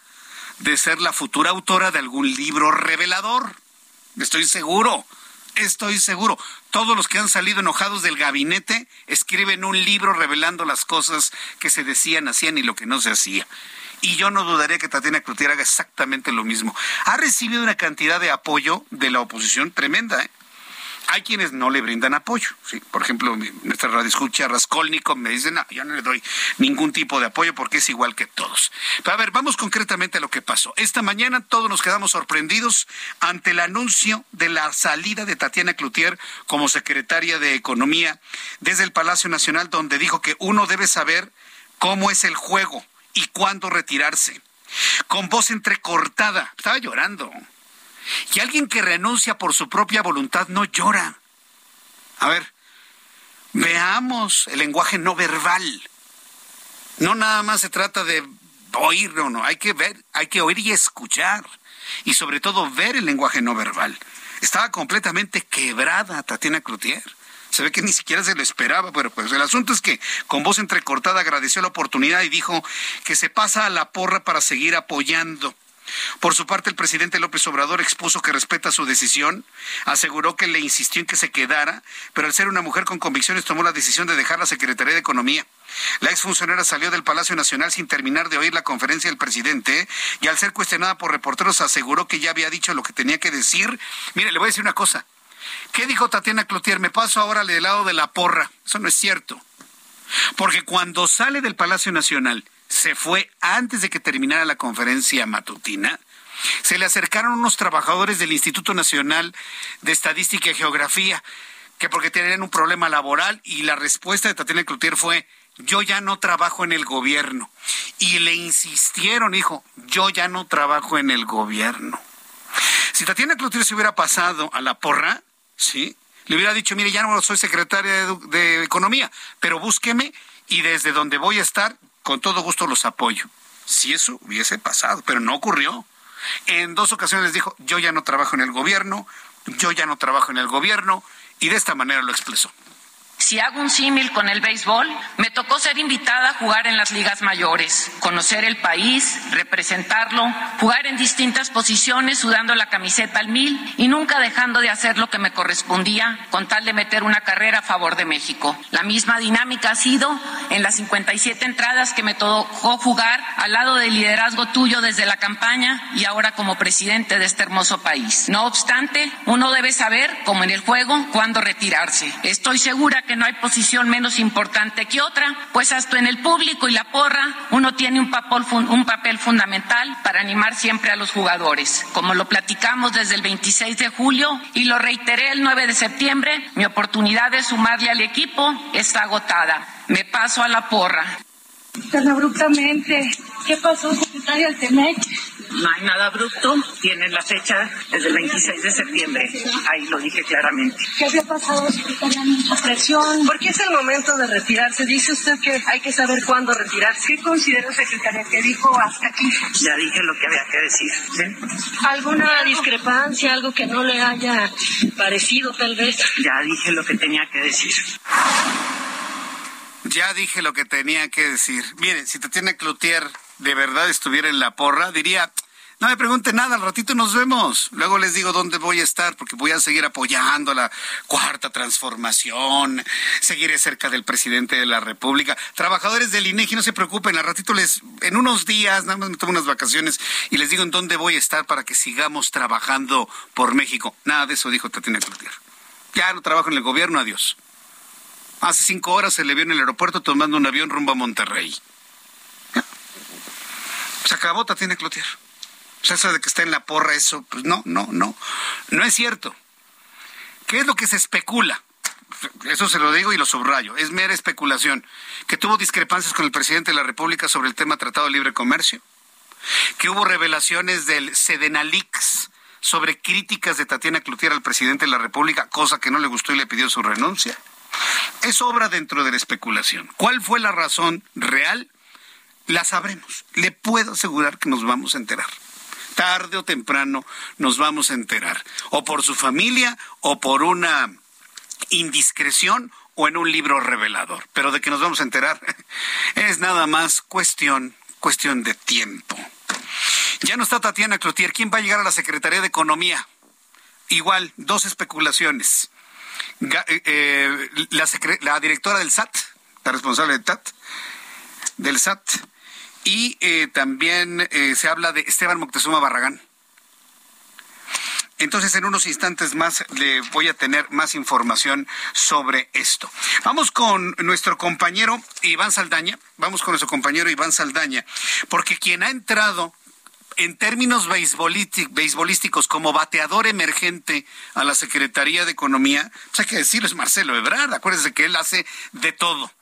[SPEAKER 1] de ser la futura autora de algún libro revelador. Estoy seguro, estoy seguro. Todos los que han salido enojados del gabinete escriben un libro revelando las cosas que se decían, hacían y lo que no se hacía y yo no dudaría que Tatiana Cloutier haga exactamente lo mismo. Ha recibido una cantidad de apoyo de la oposición tremenda. ¿eh? Hay quienes no le brindan apoyo. ¿sí? Por ejemplo, nuestra radio escucha Raskolnikov me dice, no, yo no le doy ningún tipo de apoyo porque es igual que todos. Pero a ver, vamos concretamente a lo que pasó. Esta mañana todos nos quedamos sorprendidos ante el anuncio de la salida de Tatiana Cloutier como secretaria de Economía desde el Palacio Nacional, donde dijo que uno debe saber cómo es el juego y cuándo retirarse. Con voz entrecortada, estaba llorando. Y alguien que renuncia por su propia voluntad no llora. A ver, veamos el lenguaje no verbal. No nada más se trata de oír, no, no, hay que ver, hay que oír y escuchar. Y sobre todo ver el lenguaje no verbal. Estaba completamente quebrada Tatiana Cloutier. Se ve que ni siquiera se lo esperaba, pero pues el asunto es que con voz entrecortada agradeció la oportunidad y dijo que se pasa a la porra para seguir apoyando. Por su parte, el presidente López Obrador expuso que respeta su decisión, aseguró que le insistió en que se quedara, pero al ser una mujer con convicciones tomó la decisión de dejar la Secretaría de Economía. La exfuncionaria salió del Palacio Nacional sin terminar de oír la conferencia del presidente y al ser cuestionada por reporteros aseguró que ya había dicho lo que tenía que decir. Mire, le voy a decir una cosa. ¿Qué dijo Tatiana Cloutier? Me paso ahora del lado de la porra. Eso no es cierto. Porque cuando sale del Palacio Nacional, se fue antes de que terminara la conferencia matutina, se le acercaron unos trabajadores del Instituto Nacional de Estadística y Geografía que porque tenían un problema laboral y la respuesta de Tatiana Cloutier fue, yo ya no trabajo en el gobierno. Y le insistieron, hijo, yo ya no trabajo en el gobierno. Si Tatiana Cloutier se hubiera pasado a la porra, ¿sí? Le hubiera dicho, mire, ya no soy secretaria de, Economía, pero búsqueme y desde donde voy a estar, con todo gusto los apoyo. Si eso hubiese pasado, pero no ocurrió. En dos ocasiones dijo, yo ya no trabajo en el gobierno, yo ya no trabajo en el gobierno, y de esta manera lo expresó.
[SPEAKER 13] Si hago un símil con el béisbol, me tocó ser invitada a jugar en las ligas mayores, conocer el país, representarlo, jugar en distintas posiciones sudando la camiseta al mil y nunca dejando de hacer lo que me correspondía con tal de meter una carrera a favor de México. La misma dinámica ha sido en las 57 entradas que me tocó jugar al lado del liderazgo tuyo desde la campaña y ahora como presidente de este hermoso país. No obstante, uno debe saber, como en el juego, cuándo retirarse. Estoy segura que que no hay posición menos importante que otra, pues hasta en el público y la porra uno tiene un papel, un papel fundamental para animar siempre a los jugadores. Como lo platicamos desde el 26 de julio y lo reiteré el 9 de septiembre, mi oportunidad de sumarle al equipo está agotada. Me paso a la porra.
[SPEAKER 14] Tan abruptamente. ¿Qué pasó, secretaria del TEMEC?
[SPEAKER 13] No hay nada abrupto, tienen la fecha desde el 26 de septiembre. Ahí lo dije claramente.
[SPEAKER 14] ¿Qué había pasado, secretaria? Presión.
[SPEAKER 13] Porque es el momento de retirarse. Dice usted que hay que saber cuándo retirarse.
[SPEAKER 14] ¿Qué considera, secretaria, que dijo hasta aquí?
[SPEAKER 13] Ya dije lo que había que decir.
[SPEAKER 14] ¿Alguna discrepancia, algo que no le haya parecido, tal vez?
[SPEAKER 13] Ya dije lo que tenía que decir.
[SPEAKER 1] Ya dije lo que tenía que decir. Mire, si Tatiana Cloutier de verdad estuviera en la porra, diría, no me pregunte nada, al ratito nos vemos. Luego les digo dónde voy a estar, porque voy a seguir apoyando la cuarta transformación, seguiré cerca del presidente de la República. Trabajadores del INEGI, no se preocupen, al ratito les, en unos días, nada más me tomo unas vacaciones y les digo en dónde voy a estar para que sigamos trabajando por México. Nada de eso dijo Tatiana Cloutier. Ya no trabajo en el gobierno, adiós. Hace cinco horas se le vio en el aeropuerto tomando un avión rumbo a Monterrey. Se acabó Tatiana Cloutier. O sea, eso de que está en la porra, eso, pues no, no, no. No es cierto. ¿Qué es lo que se especula? Eso se lo digo y lo subrayo. Es mera especulación. Que tuvo discrepancias con el presidente de la República sobre el tema Tratado de Libre Comercio. Que hubo revelaciones del Sedenalix sobre críticas de Tatiana Cloutier al presidente de la República, cosa que no le gustó y le pidió su renuncia. Es obra dentro de la especulación. ¿Cuál fue la razón real? La sabremos. Le puedo asegurar que nos vamos a enterar. Tarde o temprano nos vamos a enterar. O por su familia o por una indiscreción o en un libro revelador. Pero de que nos vamos a enterar *laughs* es nada más cuestión, cuestión de tiempo. Ya no está Tatiana Cloutier. ¿Quién va a llegar a la Secretaría de Economía? Igual, dos especulaciones. Eh, eh, la, directora del SAT, la responsable del SAT, del SAT, y eh, también se habla de Esteban Moctezuma Barragán. Entonces, en unos instantes más le voy a tener más información sobre esto. Vamos con nuestro compañero Iván Saldaña, vamos con nuestro compañero Iván Saldaña, porque quien ha entrado en términos beisbolísticos como bateador emergente a la Secretaría de Economía, pues hay que decirlo, es Marcelo Ebrard. Acuérdense que él hace de todo.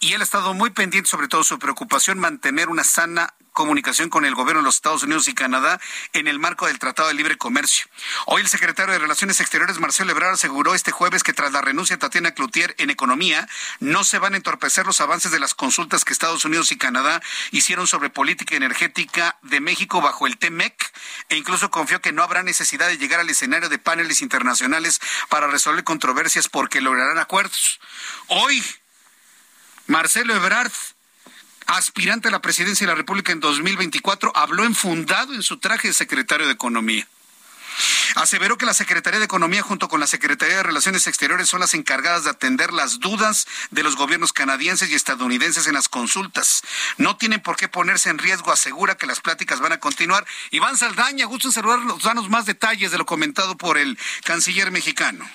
[SPEAKER 1] Y él ha estado muy pendiente, sobre todo su preocupación, mantener una sana comunicación con el gobierno de los Estados Unidos y Canadá en el marco del Tratado de Libre Comercio. Hoy el secretario de Relaciones Exteriores, Marcelo Ebrard, aseguró este jueves que tras la renuncia de Tatiana Cloutier en economía, no se van a entorpecer los avances de las consultas que Estados Unidos y Canadá hicieron sobre política energética de México bajo el TEMEC e incluso confió que no habrá necesidad de llegar al escenario de paneles internacionales para resolver controversias porque lograrán acuerdos. Hoy, Marcelo Ebrard aspirante a la presidencia de la República en 2024, habló enfundado en su traje de secretario de Economía. Aseveró que la Secretaría de Economía junto con la Secretaría de Relaciones Exteriores son las encargadas de atender las dudas de los gobiernos canadienses y estadounidenses en las consultas. No tienen por qué ponerse en riesgo, asegura que las pláticas van a continuar. Iván Saldaña, gusto en saludarlos, danos más detalles de lo comentado por el canciller mexicano.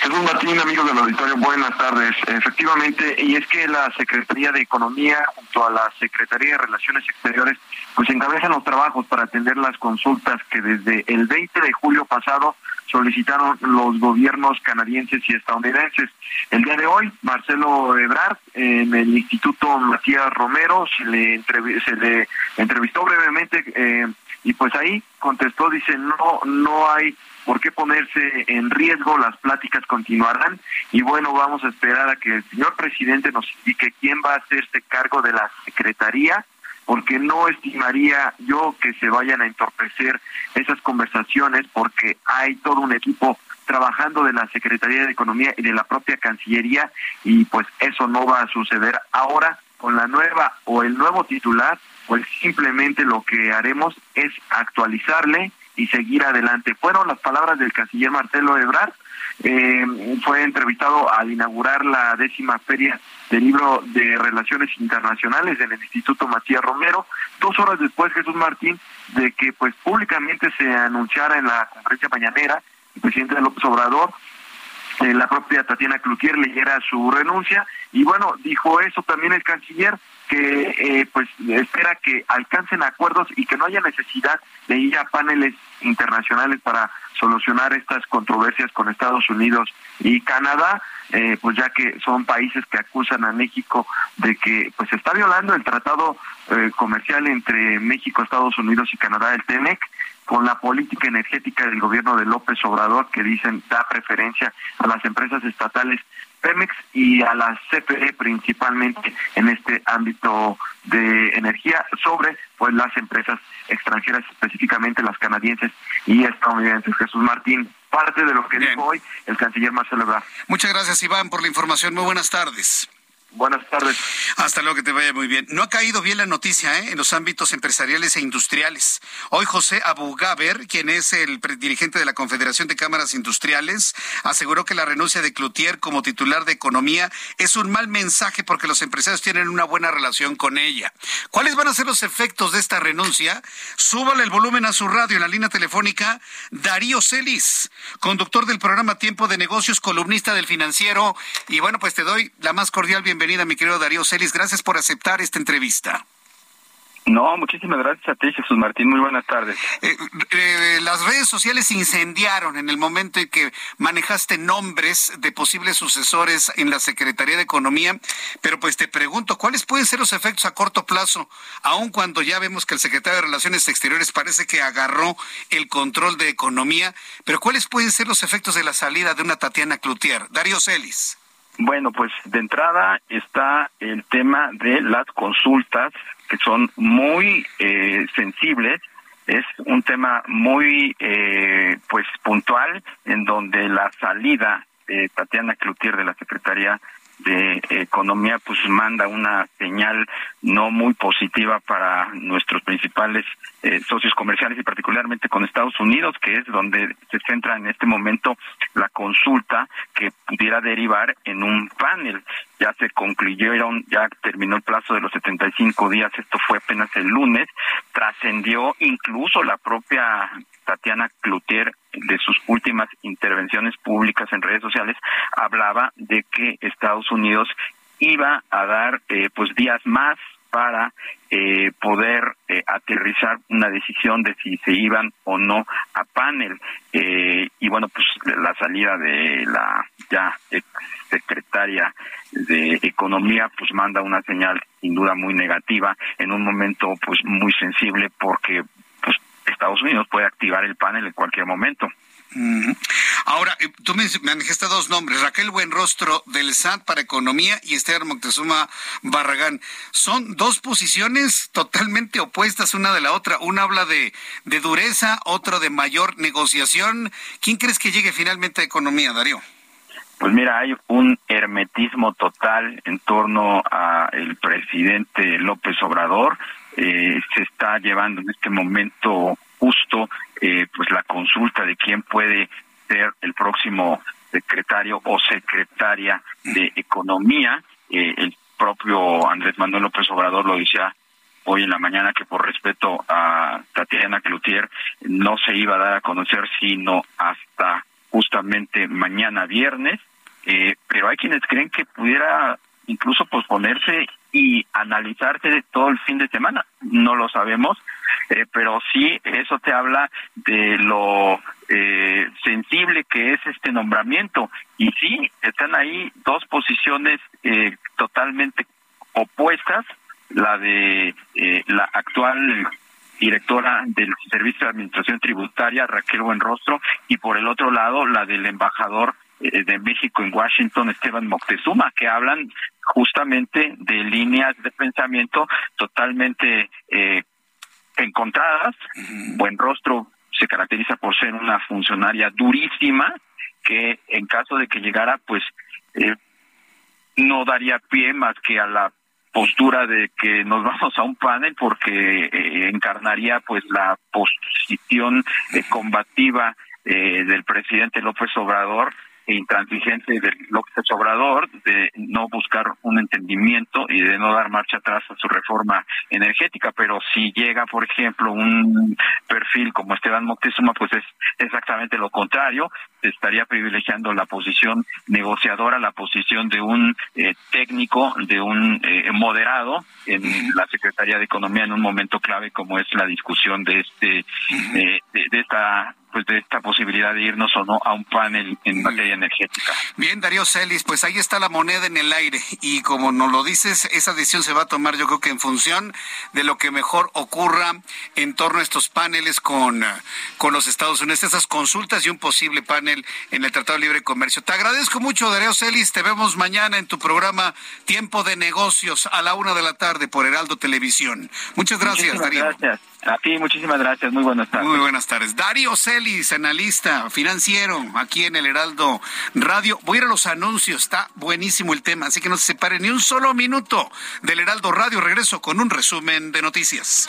[SPEAKER 15] Jesús Martín, amigos del auditorio, buenas tardes. Efectivamente, y es que la Secretaría de Economía junto a la Secretaría de Relaciones Exteriores pues encabezan los trabajos para atender las consultas que desde el 20 de julio pasado solicitaron los gobiernos canadienses y estadounidenses. El día de hoy, Marcelo Ebrard, en el Instituto Matías Romero, se le, se le entrevistó brevemente eh, y pues ahí contestó, dice, no, no hay por qué ponerse en riesgo, las pláticas continuarán y bueno, vamos a esperar a que el señor presidente nos indique quién va a hacerse cargo de la Secretaría porque no estimaría yo que se vayan a entorpecer esas conversaciones porque hay todo un equipo trabajando de la Secretaría de Economía y de la propia Cancillería y pues eso no va a suceder ahora con la nueva o el nuevo titular, pues simplemente lo que haremos es actualizarle y seguir adelante. Fueron las palabras del canciller Marcelo Ebrard, eh, fue entrevistado al inaugurar la décima feria del libro de Relaciones Internacionales en el Instituto Matías Romero, dos horas después Jesús Martín de que pues públicamente se anunciara en la conferencia mañanera el presidente López Obrador eh, la propia Tatiana Cloutier leyera su renuncia y bueno dijo eso también el canciller que eh, pues espera que alcancen acuerdos y que no haya necesidad de ir a paneles internacionales para solucionar estas controversias con Estados Unidos y Canadá, eh, pues ya que son países que acusan a México de que pues está violando el tratado eh, comercial entre México, Estados Unidos y Canadá, el TEMEC, con la política energética del gobierno de López Obrador, que dicen da preferencia a las empresas estatales Pemex y a la CFE principalmente en este ámbito de energía sobre pues las empresas extranjeras, específicamente las canadienses y estadounidenses. Jesús Martín, parte de lo que dijo hoy el canciller Marcelo Ebrard.
[SPEAKER 1] Muchas gracias, Iván, por la información. Muy buenas tardes.
[SPEAKER 15] Buenas tardes.
[SPEAKER 1] Hasta luego, que te vaya muy bien. No ha caído bien la noticia ¿eh? en los ámbitos empresariales e industriales. Hoy José Abugaber, quien es el dirigente de la Confederación de Cámaras Industriales, aseguró que la renuncia de Cloutier como titular de Economía es un mal mensaje porque los empresarios tienen una buena relación con ella. ¿Cuáles van a ser los efectos de esta renuncia? Súbale el volumen a su radio en la línea telefónica Darío Celis, conductor del programa Tiempo de Negocios, columnista del financiero. Y bueno, pues te doy la más cordial bienvenida bienvenida, mi querido Darío Celis. Gracias por aceptar esta entrevista.
[SPEAKER 16] No, muchísimas gracias a ti, Jesús Martín. Muy buenas tardes.
[SPEAKER 1] Eh, eh, las redes sociales incendiaron en el momento en que manejaste nombres de posibles sucesores en la Secretaría de Economía, pero pues te pregunto, ¿cuáles pueden ser los efectos a corto plazo, aun cuando ya vemos que el secretario de Relaciones Exteriores parece que agarró el control de Economía, pero cuáles pueden ser los efectos de la salida de una Tatiana Cloutier? Darío Celis.
[SPEAKER 16] Bueno, pues de entrada está el tema de las consultas que son muy eh, sensibles. Es un tema muy eh, pues puntual en donde la salida de Tatiana Cloutier de la Secretaría de Economía pues manda una señal no muy positiva para nuestros principales eh, socios comerciales y particularmente con Estados Unidos, que es donde se centra en este momento la consulta que pudiera derivar en un panel. Ya se concluyeron, ya terminó el plazo de los 75 días, esto fue apenas el lunes, trascendió incluso la propia Tatiana Cloutier de sus últimas intervenciones públicas en redes sociales hablaba de que Estados Unidos iba a dar eh, pues días más para eh, poder eh, aterrizar una decisión de si se iban o no a panel. Y bueno pues la salida de la ya ex secretaria de economía pues manda una señal sin duda muy negativa en un momento pues muy sensible porque Estados Unidos puede activar el panel en cualquier momento.
[SPEAKER 1] Ahora, eh, tú me manejaste dos nombres, Raquel Buenrostro del SAT para Economía y Esther Moctezuma Barragán. Son dos posiciones totalmente opuestas una de la otra. Una habla de, de dureza, otro de mayor negociación. ¿Quién crees que llegue finalmente a Economía, Darío?
[SPEAKER 16] Pues mira, hay un hermetismo total en torno a el presidente López Obrador eh, se está llevando en este momento justo eh, pues la consulta de quién puede ser el próximo secretario o secretaria de economía. Eh, el propio Andrés Manuel López Obrador lo decía hoy en la mañana que por respeto a Tatiana Cloutier no se iba a dar a conocer sino hasta justamente mañana viernes, eh, pero hay quienes creen que pudiera incluso posponerse y analizarse todo el fin de semana. No lo sabemos, eh, pero sí eso te habla de lo eh, sensible que es este nombramiento. Y sí, están ahí dos posiciones eh, totalmente opuestas, la de eh, la actual directora del Servicio de Administración Tributaria, Raquel Buenrostro, y por el otro lado, la del embajador eh, de México en Washington, Esteban Moctezuma, que hablan justamente de líneas de pensamiento totalmente eh, encontradas. Buenrostro se caracteriza por ser una funcionaria durísima, que en caso de que llegara, pues eh, no daría pie más que a la postura de que nos *laughs* vamos a un panel porque eh, encarnaría pues la posición eh, combativa eh, del presidente López Obrador intransigente del López Obrador de no buscar un entendimiento y de no dar marcha atrás a su reforma energética, pero si llega, por ejemplo, un perfil como Esteban Moctezuma, pues es exactamente lo contrario, estaría privilegiando la posición negociadora, la posición de un eh, técnico, de un eh, moderado en la Secretaría de Economía en un momento clave como es la discusión de este eh, de, de esta pues de esta posibilidad de irnos o no a un panel en materia energética.
[SPEAKER 1] Bien, Darío Celis, pues ahí está la moneda en el aire y como nos lo dices, esa decisión se va a tomar yo creo que en función de lo que mejor ocurra en torno a estos paneles con, con los Estados Unidos, esas consultas y un posible panel en el Tratado de Libre Comercio. Te agradezco mucho, Darío Celis, te vemos mañana en tu programa Tiempo de Negocios a la una de la tarde por Heraldo Televisión. Muchas gracias,
[SPEAKER 16] Muchísimas
[SPEAKER 1] Darío.
[SPEAKER 16] Gracias. A ti, muchísimas gracias. Muy buenas tardes.
[SPEAKER 1] Muy buenas tardes. Darío Celis, analista financiero, aquí en el Heraldo Radio. Voy a ir a los anuncios, está buenísimo el tema, así que no se separe ni un solo minuto del Heraldo Radio. Regreso con un resumen de noticias.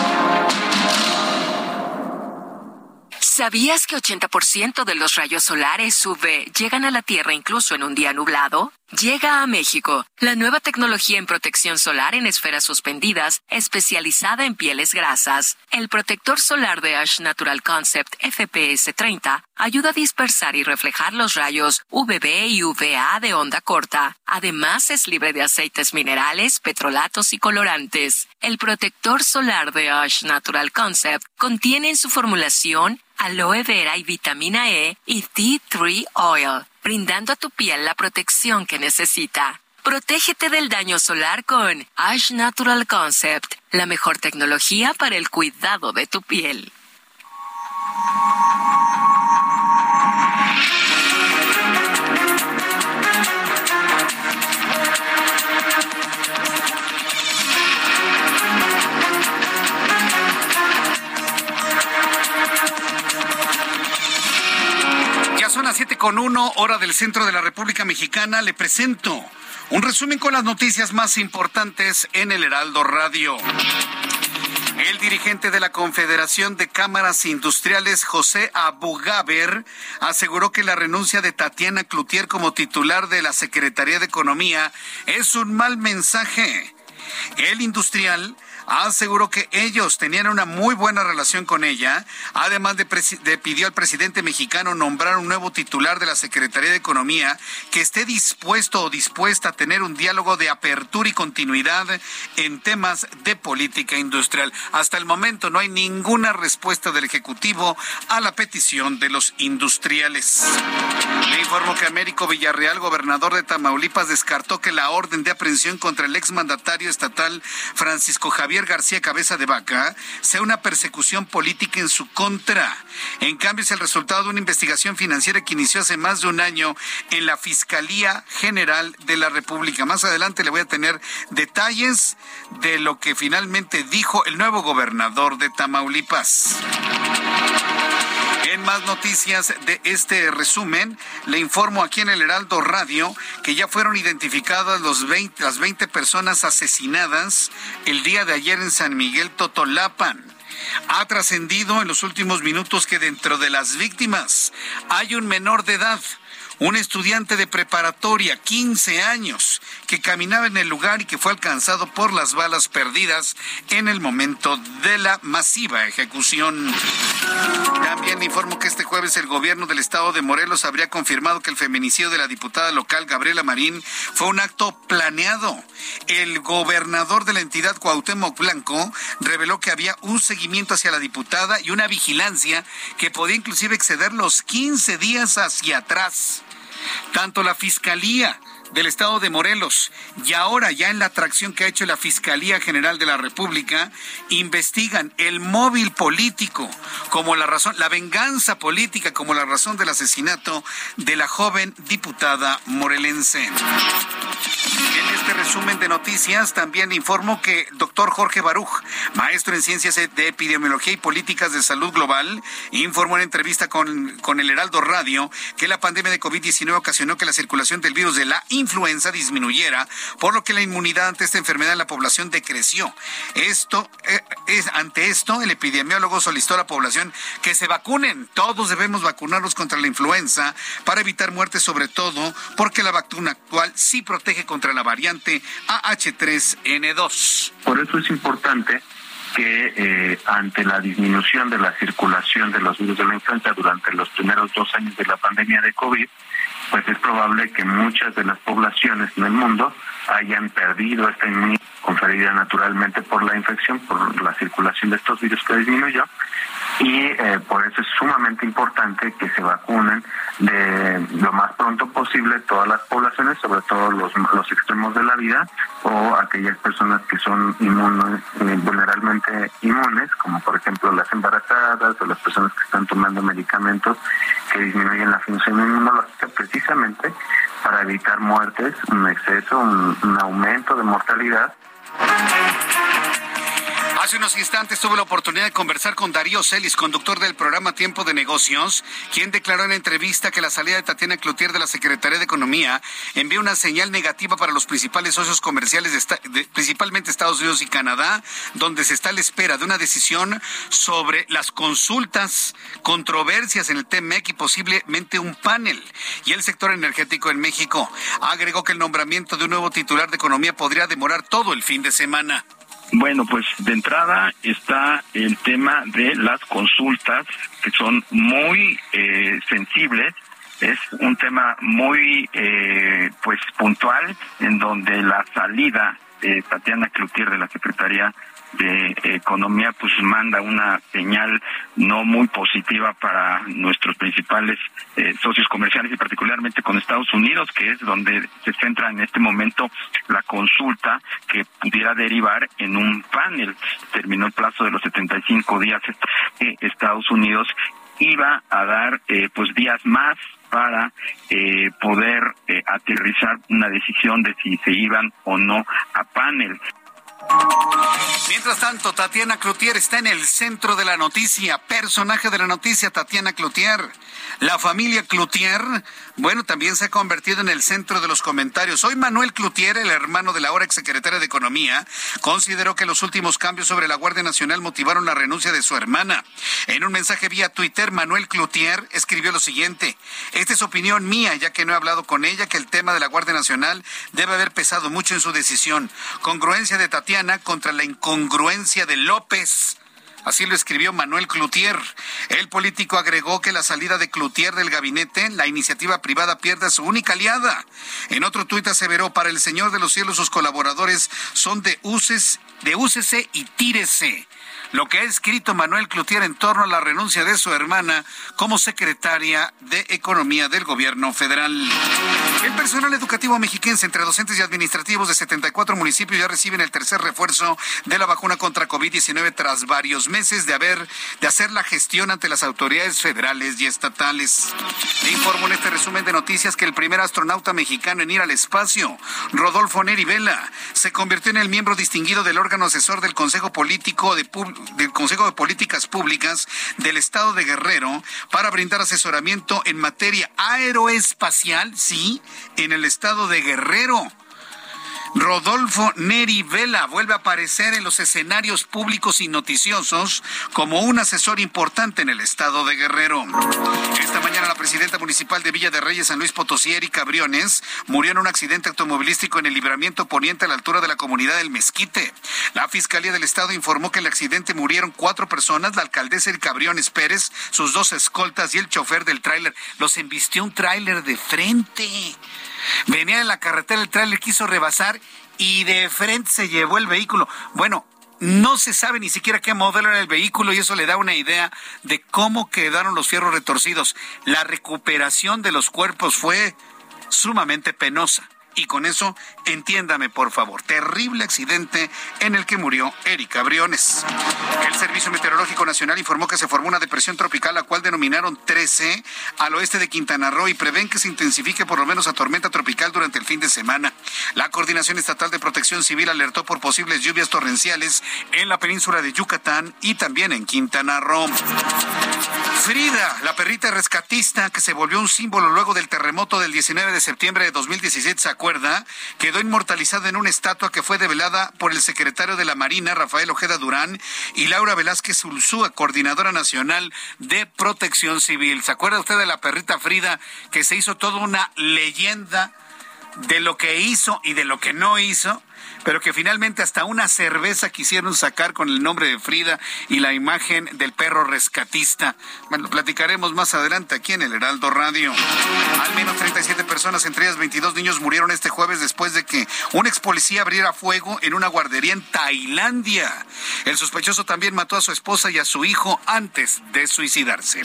[SPEAKER 17] ¿Sabías que 80% de los rayos solares UV llegan a la Tierra incluso en un día nublado? Llega a México la nueva tecnología en protección solar en esferas suspendidas, especializada en pieles grasas. El protector solar de Ash Natural Concept FPS 30 ayuda a dispersar y reflejar los rayos UVB y UVA de onda corta. Además, es libre de aceites minerales, petrolatos y colorantes. El protector solar de Ash Natural Concept contiene en su formulación aloe vera y vitamina E y T3 Oil, brindando a tu piel la protección que necesita. Protégete del daño solar con Ash Natural Concept, la mejor tecnología para el cuidado de tu piel.
[SPEAKER 1] Son las siete con uno, hora del centro de la República Mexicana. Le presento un resumen con las noticias más importantes en el Heraldo Radio. El dirigente de la Confederación de Cámaras Industriales, José Abugaber, aseguró que la renuncia de Tatiana Cloutier como titular de la Secretaría de Economía es un mal mensaje. El industrial aseguró que ellos tenían una muy buena relación con ella, además de, pidió al presidente mexicano nombrar un nuevo titular de la Secretaría de Economía que esté dispuesto o dispuesta a tener un diálogo de apertura y continuidad en temas de política industrial. Hasta el momento no hay ninguna respuesta del Ejecutivo a la petición de los industriales. Le informo que Américo Villarreal, gobernador de Tamaulipas, descartó que la orden de aprehensión contra el exmandatario estatal Francisco Javier Javier García Cabeza de Vaca sea una persecución política en su contra. En cambio, es el resultado de una investigación financiera que inició hace más de un año en la Fiscalía General de la República. Más adelante le voy a tener detalles de lo que finalmente dijo el nuevo gobernador de Tamaulipas. En más noticias de este resumen, le informo aquí en el Heraldo Radio que ya fueron identificadas los 20, las 20 personas asesinadas el día de ayer en San Miguel Totolapan. Ha trascendido en los últimos minutos que dentro de las víctimas hay un menor de edad un estudiante de preparatoria, 15 años, que caminaba en el lugar y que fue alcanzado por las balas perdidas en el momento de la masiva ejecución. También informo que este jueves el gobierno del estado de Morelos habría confirmado que el feminicidio de la diputada local Gabriela Marín fue un acto planeado. El gobernador de la entidad Cuauhtémoc Blanco reveló que había un seguimiento hacia la diputada y una vigilancia que podía inclusive exceder los 15 días hacia atrás. Tanto la Fiscalía del Estado de Morelos y ahora ya en la atracción que ha hecho la Fiscalía General de la República, investigan el móvil político como la razón, la venganza política como la razón del asesinato de la joven diputada morelense. En este resumen de noticias también informo que doctor Jorge Baruj, maestro en ciencias de epidemiología y políticas de salud global, informó en entrevista con, con el Heraldo Radio que la pandemia de COVID-19 ocasionó que la circulación del virus de la influenza disminuyera, por lo que la inmunidad ante esta enfermedad en la población decreció. Esto eh, es ante esto el epidemiólogo solicitó a la población que se vacunen. Todos debemos vacunarnos contra la influenza para evitar muertes, sobre todo porque la vacuna actual sí protege contra la variante AH3N2.
[SPEAKER 12] Por eso es importante que eh, ante la disminución de la circulación de los virus de la influenza durante los primeros dos años de la pandemia de COVID, pues es probable que muchas de las poblaciones en el mundo hayan perdido esta inmunidad conferida naturalmente por la infección, por la circulación de estos virus que disminuyó, y eh, por eso es sumamente importante que se vacunen de lo más pronto posible todas las poblaciones, sobre todo los, los extremos de la vida o aquellas personas que son inmunes, eh, vulnerablemente inmunes, como por ejemplo las embarazadas o las personas que están tomando medicamentos que disminuyen la función inmunológica precisamente para evitar muertes, un exceso, un aumento de mortalidad
[SPEAKER 1] Hace unos instantes tuve la oportunidad de conversar con Darío Celis, conductor del programa Tiempo de Negocios, quien declaró en entrevista que la salida de Tatiana Cloutier de la Secretaría de Economía envía una señal negativa para los principales socios comerciales, de, principalmente Estados Unidos y Canadá, donde se está a la espera de una decisión sobre las consultas, controversias en el TMEC y posiblemente un panel. Y el sector energético en México agregó que el nombramiento de un nuevo titular de Economía podría demorar todo el fin de semana.
[SPEAKER 16] Bueno, pues de entrada está el tema de las consultas, que son muy eh, sensibles. Es un tema muy eh, pues puntual, en donde la salida de Tatiana Cloutier de la Secretaría de Economía pues manda una señal no muy positiva para nuestros principales eh, socios comerciales y particularmente con Estados Unidos, que es donde se centra en este momento la consulta que pudiera derivar en un panel. Terminó el plazo de los 75 días que Estados Unidos iba a dar eh, pues días más para eh, poder aterrizar una decisión de si se iban o no a panel.
[SPEAKER 1] Mientras tanto, Tatiana Cloutier está en el centro de la noticia. Personaje de la noticia, Tatiana Cloutier. La familia Cloutier, bueno, también se ha convertido en el centro de los comentarios. Hoy Manuel Cloutier, el hermano de la ahora exsecretaria de Economía, consideró que los últimos cambios sobre la Guardia Nacional motivaron la renuncia de su hermana. En un mensaje vía Twitter, Manuel Cloutier escribió lo siguiente. Esta es opinión mía, ya que no he hablado con ella, que el tema de la Guardia Nacional debe haber pesado mucho en su decisión. Congruencia de Tatiana contra la incongruencia de López. Así lo escribió Manuel Cloutier. El político agregó que la salida de Cloutier del gabinete, la iniciativa privada pierde a su única aliada. En otro tuit aseveró, para el Señor de los Cielos sus colaboradores son de úcese, de úcese y tírese. Lo que ha escrito Manuel Cloutier en torno a la renuncia de su hermana como secretaria de Economía del gobierno federal. El personal educativo mexiquense entre docentes y administrativos de 74 municipios ya reciben el tercer refuerzo de la vacuna contra COVID-19 tras varios meses de haber de hacer la gestión ante las autoridades federales y estatales. Le informo en este resumen de noticias que el primer astronauta mexicano en ir al espacio, Rodolfo Neri Vela, se convirtió en el miembro distinguido del órgano asesor del Consejo Político de del Consejo de Políticas Públicas del Estado de Guerrero para brindar asesoramiento en materia aeroespacial, sí, en el estado de Guerrero. Rodolfo Neri Vela vuelve a aparecer en los escenarios públicos y noticiosos como un asesor importante en el estado de Guerrero. Esta mañana la presidenta municipal de Villa de Reyes, San Luis Potosí, Erika Briones, murió en un accidente automovilístico en el libramiento poniente a la altura de la comunidad del Mezquite. La Fiscalía del Estado informó que en el accidente murieron cuatro personas, la alcaldesa Erika Briones Pérez, sus dos escoltas y el chofer del tráiler. Los embistió un tráiler de frente. Venía en la carretera, el tráiler quiso rebasar y de frente se llevó el vehículo. Bueno, no se sabe ni siquiera qué modelo era el vehículo y eso le da una idea de cómo quedaron los fierros retorcidos. La recuperación de los cuerpos fue sumamente penosa. Y con eso, entiéndame por favor, terrible accidente en el que murió Erika Briones. El Servicio Meteorológico Nacional informó que se formó una depresión tropical, la cual denominaron 13 al oeste de Quintana Roo y prevén que se intensifique por lo menos a tormenta tropical durante el fin de semana. La Coordinación Estatal de Protección Civil alertó por posibles lluvias torrenciales en la península de Yucatán y también en Quintana Roo. Frida, la perrita rescatista que se volvió un símbolo luego del terremoto del 19 de septiembre de 2017, acuerda, quedó inmortalizada en una estatua que fue develada por el secretario de la Marina, Rafael Ojeda Durán, y Laura Velázquez Ulzúa, coordinadora nacional de protección civil. ¿Se acuerda usted de la perrita Frida que se hizo toda una leyenda de lo que hizo y de lo que no hizo? Pero que finalmente hasta una cerveza quisieron sacar con el nombre de Frida y la imagen del perro rescatista. Bueno, platicaremos más adelante aquí en el Heraldo Radio. Al menos 37 personas, entre ellas 22 niños, murieron este jueves después de que un ex policía abriera fuego en una guardería en Tailandia. El sospechoso también mató a su esposa y a su hijo antes de suicidarse.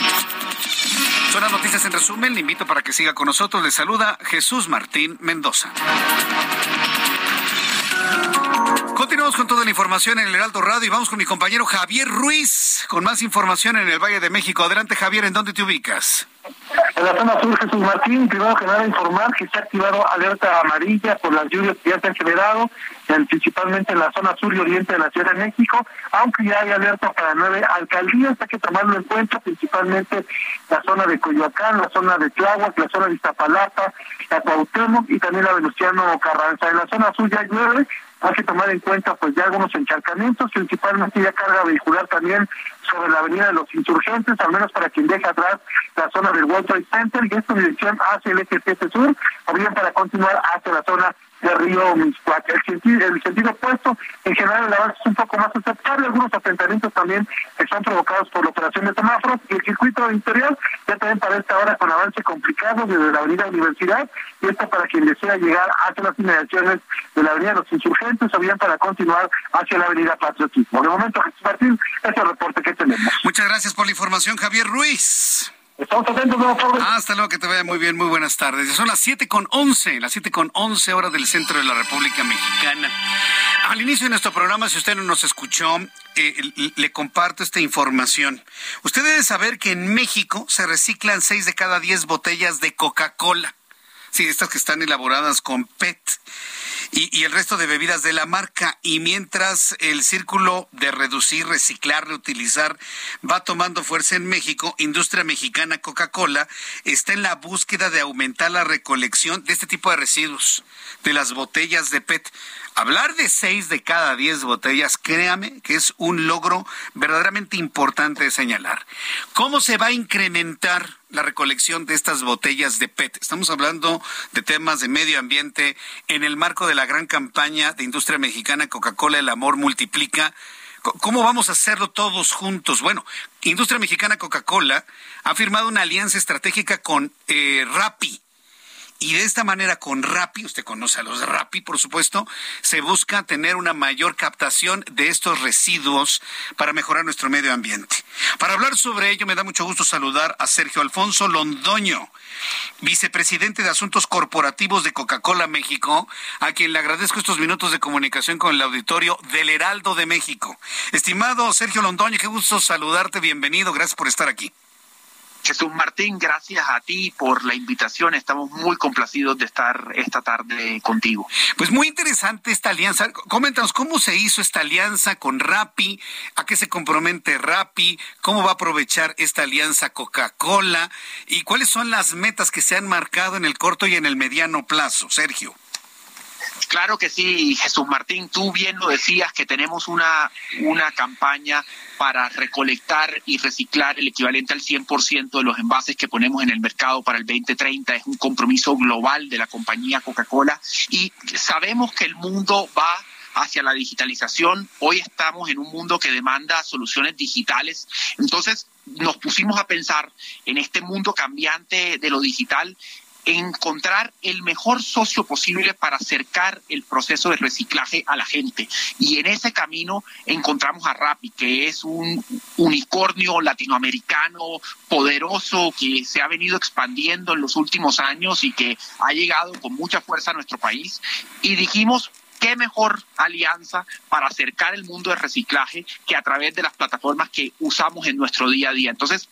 [SPEAKER 1] Son las noticias en resumen. Le invito para que siga con nosotros. Le saluda Jesús Martín Mendoza. Continuamos con toda la información en el Heraldo Radio y vamos con mi compañero Javier Ruiz con más información en el Valle de México. Adelante Javier, ¿en dónde te ubicas?
[SPEAKER 2] En la zona sur, Jesús Martín, primero que nada informar que se ha activado alerta amarilla por las lluvias que ya se han generado, principalmente en la zona sur y oriente de la Ciudad de México, aunque ya hay alerta para nueve alcaldías, hay que tomarlo en cuenta, principalmente la zona de Coyoacán, la zona de Tláhuac, la zona de Iztapalapa, la Cuauhtémoc y también la Venustiano Carranza. En la zona sur ya llueve, hay que tomar en cuenta pues ya algunos encharcamientos, principalmente ya carga vehicular también sobre la avenida de los insurgentes, al menos para quien deja atrás la zona del World Trade Center y esta dirección hacia el eje 7 sur, o bien para continuar hacia la zona de Río Miscuac. El sentido, el sentido opuesto, en general el avance es un poco más aceptable, algunos asentamientos también están provocados por la operación de semáforos y el circuito interior ya también para esta hora con avance complicado desde la avenida Universidad y esto para quien desea llegar hacia las inmediaciones de la avenida Los Insurgentes o bien para continuar hacia la avenida Patriotismo. De momento, Jesús Martín, es el reporte que tenemos.
[SPEAKER 1] Muchas gracias por la información, Javier Ruiz.
[SPEAKER 2] Estamos atentos, buenas tardes.
[SPEAKER 1] Hasta luego, que te vaya muy bien, muy buenas tardes. Son las siete con once, las siete con once horas del centro de la República Mexicana. Al inicio de nuestro programa, si usted no nos escuchó, eh, le comparto esta información. Usted debe saber que en México se reciclan seis de cada diez botellas de Coca-Cola. Sí, estas que están elaboradas con PET y, el resto de bebidas de la marca. Y mientras el círculo de reducir, reciclar, reutilizar va tomando fuerza en México, Industria Mexicana Coca-Cola está en la búsqueda de aumentar la recolección de este tipo de residuos, de las botellas de PET. Hablar de seis de cada diez botellas, créame que es un logro verdaderamente importante de señalar. ¿Cómo se va a incrementar la recolección de estas botellas de PET? Estamos hablando de temas de medio ambiente en el marco de la gran campaña de industria mexicana Coca-Cola El Amor Multiplica. ¿Cómo vamos a hacerlo todos juntos? Bueno, Industria Mexicana Coca-Cola ha firmado una alianza estratégica con eh, Rappi Y de esta manera, con Rappi, usted conoce a los de Rappi, por supuesto, se busca tener una mayor captación de estos residuos para mejorar nuestro medio ambiente. Para hablar sobre ello, me da mucho gusto saludar a Sergio Alfonso Londoño, vicepresidente de Asuntos Corporativos de Coca-Cola México, a quien le agradezco estos minutos de comunicación con el auditorio del Heraldo de México. Estimado Sergio Londoño, qué gusto saludarte, bienvenido, gracias por estar aquí.
[SPEAKER 18] Jesús Martín, gracias a ti por la invitación. Estamos muy complacidos de estar esta tarde contigo.
[SPEAKER 1] Pues muy interesante esta alianza. Coméntanos cómo se hizo esta alianza con Rappi, a qué se compromete Rappi, cómo va a aprovechar esta alianza Coca-Cola y cuáles son las metas que se han marcado en el corto y en el mediano plazo. Sergio.
[SPEAKER 18] Claro que sí, Jesús Martín, tú bien lo decías que tenemos una, una campaña para recolectar y reciclar el equivalente al 100% de los envases que ponemos en el mercado para el 2030. Es un compromiso global de la compañía Coca-Cola y sabemos que el mundo va hacia la digitalización. Hoy estamos en un mundo que demanda soluciones digitales. Entonces nos pusimos a pensar en este mundo cambiante de lo digital encontrar el mejor socio posible para acercar el proceso de reciclaje a la gente. Y en ese camino encontramos a Rappi, que es un unicornio latinoamericano poderoso que se ha venido expandiendo en los últimos años y que ha llegado con mucha fuerza a nuestro país. Y dijimos, qué mejor alianza para acercar el mundo del reciclaje que a través de las plataformas que usamos en nuestro día a día. Entonces,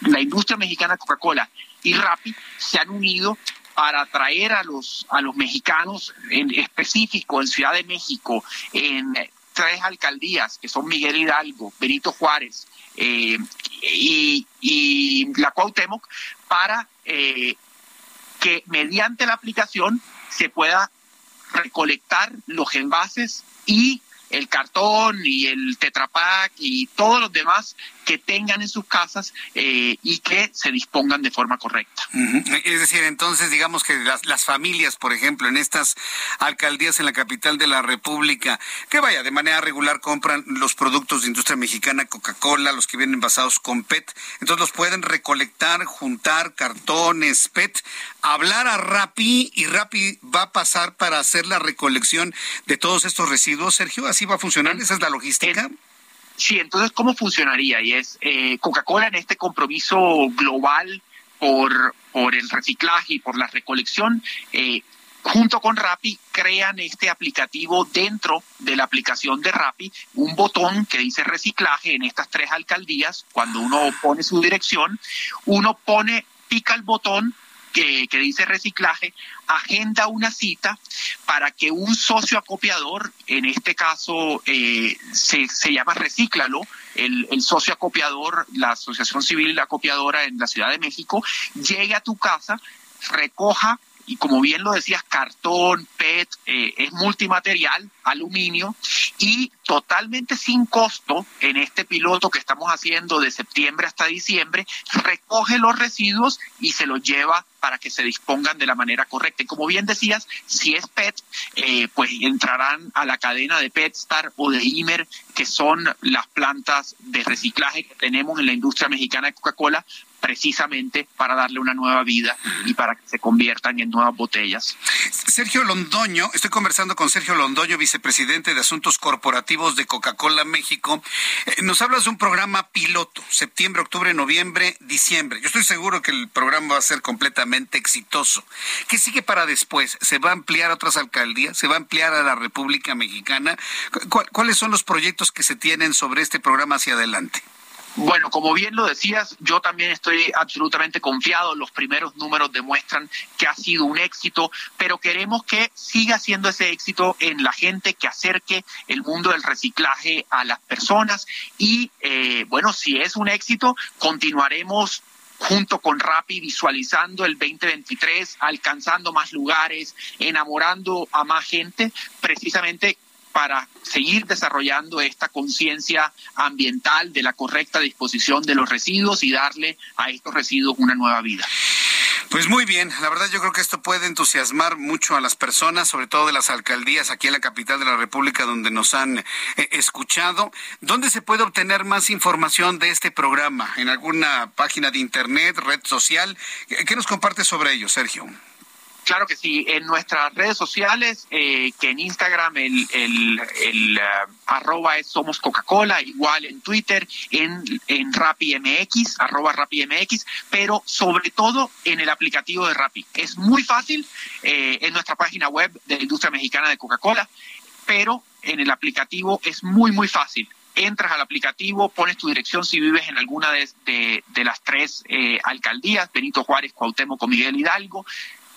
[SPEAKER 18] la industria mexicana Coca-Cola y Rappi se han unido para atraer a los a los mexicanos en específico en Ciudad de México en tres alcaldías que son Miguel Hidalgo, Benito Juárez eh, y, la Cuauhtémoc para eh, que mediante la aplicación se pueda recolectar los envases y el cartón y el tetrapack y todos los demás que tengan en sus casas eh, y que se dispongan de forma correcta.
[SPEAKER 1] Es decir, entonces digamos que las, las, familias, por ejemplo, en estas alcaldías en la capital de la República, que vaya, de manera regular compran los productos de industria mexicana, Coca-Cola, los que vienen basados con PET, entonces los pueden recolectar, juntar cartones, PET, hablar a Rappi y Rappi va a pasar para hacer la recolección de todos estos residuos, Sergio, así va a funcionar, esa es la logística.
[SPEAKER 18] Sí, entonces, ¿cómo funcionaría? Y es eh, Coca-Cola en este compromiso global por, por el reciclaje y por la recolección, eh, junto con Rappi, crean este aplicativo dentro de la aplicación de Rappi, un botón que dice reciclaje en estas tres alcaldías. Cuando uno pone su dirección, uno pone, pica el botón que, dice reciclaje, agenda una cita para que un socio acopiador, en este caso eh, se, se, llama Recíclalo, el, el, socio acopiador, la Asociación Civil Acopiadora en la Ciudad de México, llegue a tu casa, recoja y como bien lo decías, cartón, PET, eh, es multimaterial, aluminio y totalmente sin costo en este piloto que estamos haciendo de septiembre hasta diciembre, recoge los residuos y se los lleva para que se dispongan de la manera correcta. Y como bien decías, si es PET, eh, pues entrarán a la cadena de PetStar o de Imer, que son las plantas de reciclaje que tenemos en la industria mexicana de Coca-Cola, precisamente para darle una nueva vida y para que se conviertan en nuevas botellas.
[SPEAKER 1] Sergio Londoño, estoy conversando con Sergio Londoño, vicepresidente de Asuntos Corporativos de Coca-Cola México. Eh, nos hablas de un programa piloto, septiembre, octubre, noviembre, diciembre. Yo estoy seguro que el programa va a ser completamente exitoso. ¿Qué sigue para después? ¿Se va a ampliar a otras alcaldías? ¿Se va a ampliar a la República Mexicana? ¿Cuáles son los proyectos que se tienen sobre este programa hacia adelante?
[SPEAKER 18] Bueno, como bien lo decías, yo también estoy absolutamente confiado. Los primeros números demuestran que ha sido un éxito, pero queremos que siga siendo ese éxito en la gente que acerque el mundo del reciclaje a las personas. Y eh, bueno, si es un éxito, continuaremos junto con Rappi visualizando el 2023, alcanzando más lugares, enamorando a más gente, precisamente para seguir desarrollando esta conciencia ambiental de la correcta disposición de los residuos y darle a estos residuos una nueva vida.
[SPEAKER 1] Pues muy bien, la verdad yo creo que esto puede entusiasmar mucho a las personas, sobre todo de las alcaldías aquí en la capital de la República donde nos han eh, escuchado. ¿Dónde se puede obtener más información de este programa? ¿En alguna página de internet, red social? ¿Qué nos comparte sobre ello, Sergio?
[SPEAKER 18] Claro que sí, en nuestras redes sociales, eh, que en Instagram el, el, uh, arroba es Somos Coca-Cola, igual en Twitter, en, en Rappi MX, arroba Rappi MX, pero sobre todo en el aplicativo de Rappi. Es muy fácil eh, en nuestra página web de la industria mexicana de Coca-Cola, pero en el aplicativo es muy, muy fácil entras al aplicativo, pones tu dirección si vives en alguna de, de, de las tres eh, alcaldías, Benito Juárez, Cuauhtémoc o Miguel Hidalgo,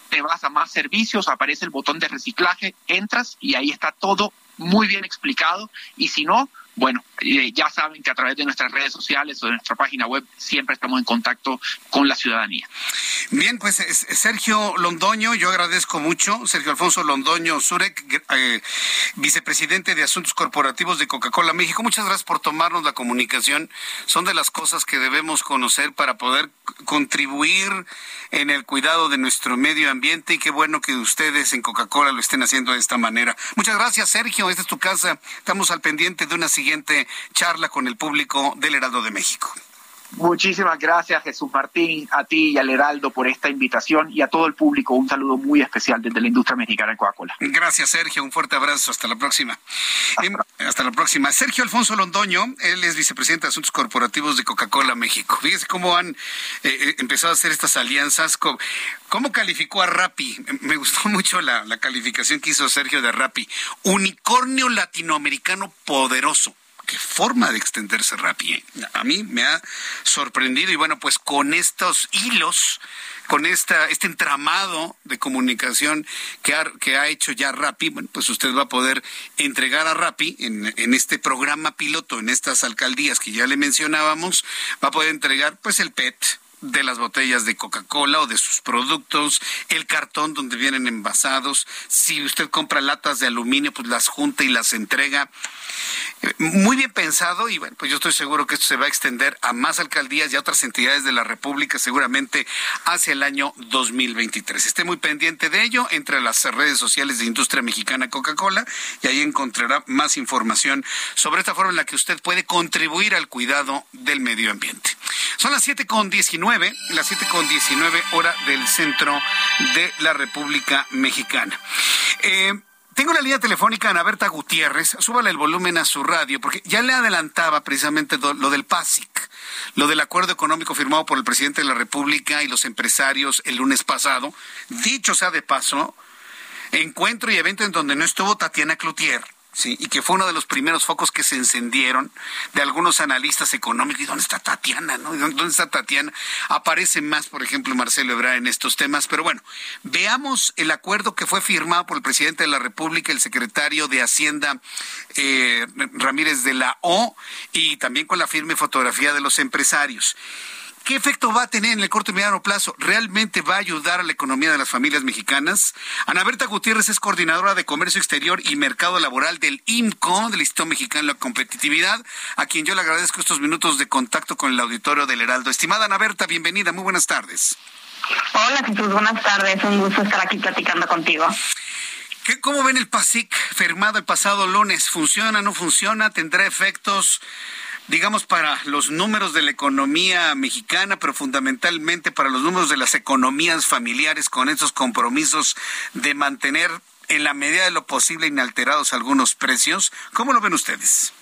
[SPEAKER 18] te vas a más servicios, aparece el botón de reciclaje, entras y ahí está todo muy bien explicado. Y si no, bueno, eh, ya saben que a través de nuestras redes sociales o de nuestra página web siempre estamos en contacto con la ciudadanía.
[SPEAKER 1] Bien, pues Sergio Londoño, yo agradezco mucho, Sergio Alfonso Londoño Zurek, eh, vicepresidente de Asuntos Corporativos de Coca-Cola México. Muchas gracias por tomarnos la comunicación. Son de las cosas que debemos conocer para poder contribuir en el cuidado de nuestro medio ambiente y qué bueno que ustedes en Coca-Cola lo estén haciendo de esta manera. Muchas gracias, Sergio. Esta es tu casa. Estamos al pendiente de una siguiente charla con el público del Heraldo de México.
[SPEAKER 18] Muchísimas gracias, Jesús Martín, a ti y al Heraldo por esta invitación y a todo el público un saludo muy especial desde la industria mexicana de Coca-Cola.
[SPEAKER 1] Gracias, Sergio. Un fuerte abrazo. Hasta la próxima. Hasta, la próxima. Sergio Alfonso Londoño, él es vicepresidente de Asuntos Corporativos de Coca-Cola México. Fíjese cómo han eh, eh, empezado a hacer estas alianzas. ¿Cómo, calificó a Rappi? Me gustó *laughs* mucho la, la calificación que hizo Sergio de Rappi. Unicornio latinoamericano poderoso qué forma de extenderse Rappi. ¿eh? A mí me ha sorprendido y bueno, pues con estos hilos, con esta, este entramado de comunicación que ha, que ha hecho ya Rappi, bueno, pues usted va a poder entregar a Rappi en, en este programa piloto, en estas alcaldías que ya le mencionábamos, va a poder entregar pues el PET, de las botellas de Coca-Cola o de sus productos, el cartón donde vienen envasados. Si usted compra latas de aluminio, pues las junta y las entrega. Muy bien pensado y bueno, pues yo estoy seguro que esto se va a extender a más alcaldías y a otras entidades de la República seguramente hacia el año 2023. Esté muy pendiente de ello entre las redes sociales de Industria Mexicana Coca-Cola y ahí encontrará más información sobre esta forma en la que usted puede contribuir al cuidado del medio ambiente. Son las 7 con 19, las 7 con 19 hora del centro de la República Mexicana. Eh, tengo la línea telefónica Ana Berta Gutiérrez. Súbale el volumen a su radio, porque ya le adelantaba precisamente lo del PASIC, lo del acuerdo económico firmado por el presidente de la República y los empresarios el lunes pasado. Dicho sea de paso, encuentro y evento en donde no estuvo Tatiana Cloutier Sí, y que fue uno de los primeros focos que se encendieron de algunos analistas económicos. ¿Y dónde está Tatiana? No? ¿Dónde está Tatiana? Aparece más, por ejemplo, Marcelo Ebrard en estos temas. Pero bueno, veamos el acuerdo que fue firmado por el presidente de la República, el secretario de Hacienda eh, Ramírez de la O, y también con la firme fotografía de los empresarios. ¿Qué efecto va a tener en el corto y mediano plazo? ¿Realmente va a ayudar a la economía de las familias mexicanas? Ana Berta Gutiérrez es coordinadora de Comercio Exterior y Mercado Laboral del IMCO, del Instituto Mexicano de la Competitividad, a quien yo le agradezco estos minutos de contacto con el auditorio del Heraldo. Estimada Ana Berta, bienvenida, muy buenas tardes.
[SPEAKER 19] Hola Jesús, buenas tardes, un gusto estar aquí platicando contigo.
[SPEAKER 1] ¿Qué, ¿Cómo ven el PASIC firmado el pasado lunes? ¿Funciona, no funciona? ¿Tendrá efectos digamos, para los números de la economía mexicana, pero fundamentalmente para los números de las economías familiares con esos compromisos de mantener en la medida de lo posible inalterados algunos precios. ¿Cómo lo ven ustedes?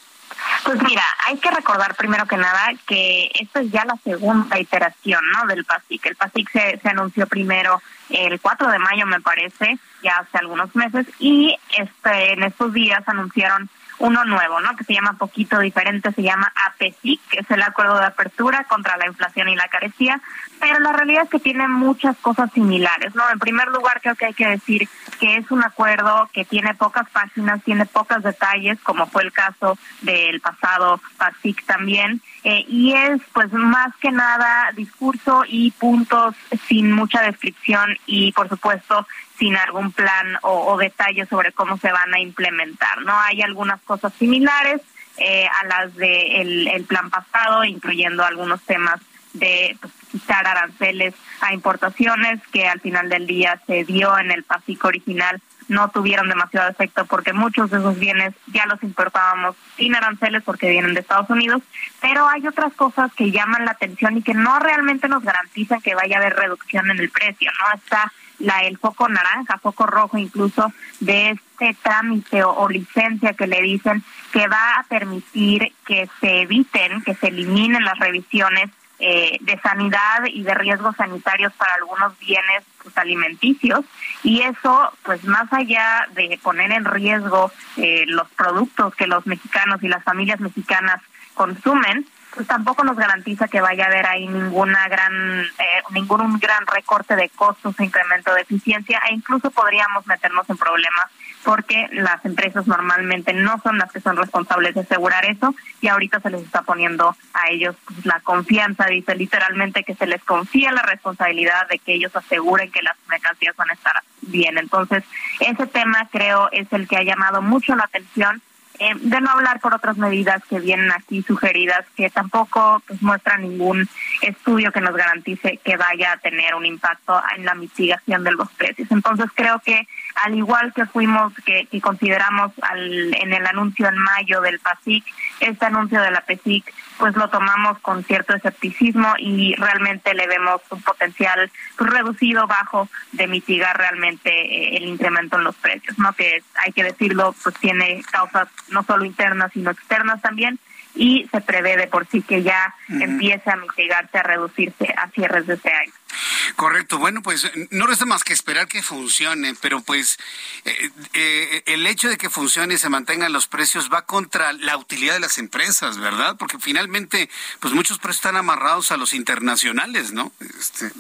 [SPEAKER 19] Pues mira, hay que recordar primero que nada que esta es ya la segunda iteración ¿no? del PASIC. El PASIC se, anunció primero el 4 de mayo, me parece, ya hace algunos meses, y este en estos días anunciaron uno nuevo, ¿no? Que se llama poquito diferente, se llama APECIC, que es el Acuerdo de Apertura contra la Inflación y la Carecía, pero la realidad es que tiene muchas cosas similares, ¿no? En primer lugar, creo que hay que decir que es un acuerdo que tiene pocas páginas, tiene pocos detalles, como fue el caso del pasado PASIC también, eh, y es pues más que nada discurso y puntos sin mucha descripción y por supuesto sin algún plan o, detalle sobre cómo se van a implementar. No hay algunas cosas similares eh, a las del de el plan pasado, incluyendo algunos temas de pues, quitar aranceles a importaciones que al final del día se dio en el PASIC original no tuvieron demasiado efecto porque muchos de esos bienes ya los importábamos sin aranceles porque vienen de Estados Unidos, pero hay otras cosas que llaman la atención y que no realmente nos garantizan que vaya a haber reducción en el precio, ¿no? Está la el foco naranja, foco rojo incluso de este trámite o, licencia que le dicen que va a permitir que se eviten, que se eliminen las revisiones eh, de sanidad y de riesgos sanitarios para algunos bienes pues, alimenticios. Y eso pues más allá de poner en riesgo eh, los productos que los mexicanos y las familias mexicanas consumen pues tampoco nos garantiza que vaya a haber ahí ninguna gran eh, ningún gran recorte de costos incremento de eficiencia e incluso podríamos meternos en problemas porque las empresas normalmente no son las que son responsables de asegurar eso y ahorita se les está poniendo a ellos pues, la confianza, dice literalmente que se les confía la responsabilidad de que ellos aseguren que las mercancías van a estar bien. Entonces, ese tema creo es el que ha llamado mucho la atención eh, de no hablar por otras medidas que vienen aquí sugeridas que tampoco pues, muestran ningún estudio que nos garantice que vaya a tener un impacto en la mitigación de los precios. Entonces creo que al igual que fuimos, que, consideramos al, en el anuncio en mayo del PASIC, este anuncio de la PESIC, pues lo tomamos con cierto escepticismo y realmente le vemos un potencial pues, reducido, bajo, de mitigar realmente eh, el incremento en los precios, ¿no? Que hay que decirlo, pues tiene causas no solo internas, sino externas también y se prevé de por sí que ya empiece a mitigarse, a reducirse a cierres de este año.
[SPEAKER 1] Correcto, bueno, pues no resta más que esperar que funcione, pero pues eh, eh, el hecho de que funcione y se mantengan los precios va contra la utilidad de las empresas, ¿verdad? Porque finalmente, pues muchos precios están amarrados a los internacionales, ¿no? Este,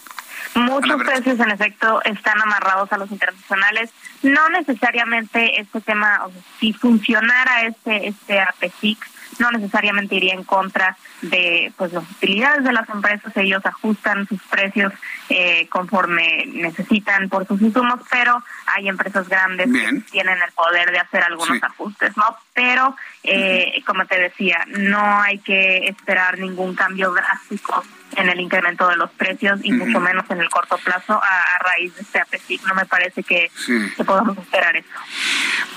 [SPEAKER 19] Muchos precios, en efecto, están amarrados a los internacionales. No necesariamente este tema, si funcionara este este APECIC, no necesariamente iría en contra de pues las utilidades de las empresas, ellos ajustan sus precios eh, conforme necesitan por sus insumos, pero hay empresas grandes que tienen el poder de hacer algunos ajustes, ¿no? Pero, eh, como te decía, no hay que esperar ningún cambio drástico en el incremento de los precios y mucho menos en el corto plazo a, raíz de este APECIC. No me parece que, podamos esperar eso.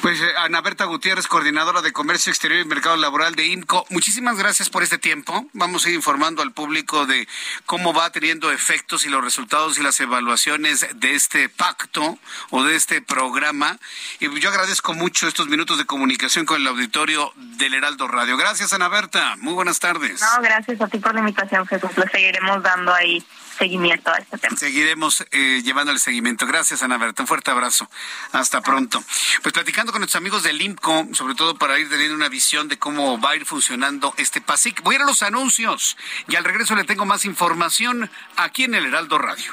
[SPEAKER 1] Pues eh, Ana Berta Gutiérrez, coordinadora de Comercio Exterior y Mercado Laboral de INCO, muchísimas gracias por este tiempo. Vamos a ir informando al público de cómo va teniendo efectos y los resultados y las evaluaciones de este pacto o de este programa. Y yo agradezco mucho estos minutos de comunicación con el auditorio del Heraldo Radio. Gracias, Ana Berta. Muy buenas tardes.
[SPEAKER 19] No, gracias a ti por la invitación, Jesús seguiremos dando ahí seguimiento a este tema.
[SPEAKER 1] Seguiremos eh, llevando el seguimiento. Gracias, Ana Berta. Un fuerte abrazo. Hasta pronto. Pues platicando con nuestros amigos del IMCO, sobre todo para ir teniendo una visión de cómo va a ir funcionando este PASIC. Voy a ir a los anuncios y al regreso le tengo más información aquí en el Heraldo Radio.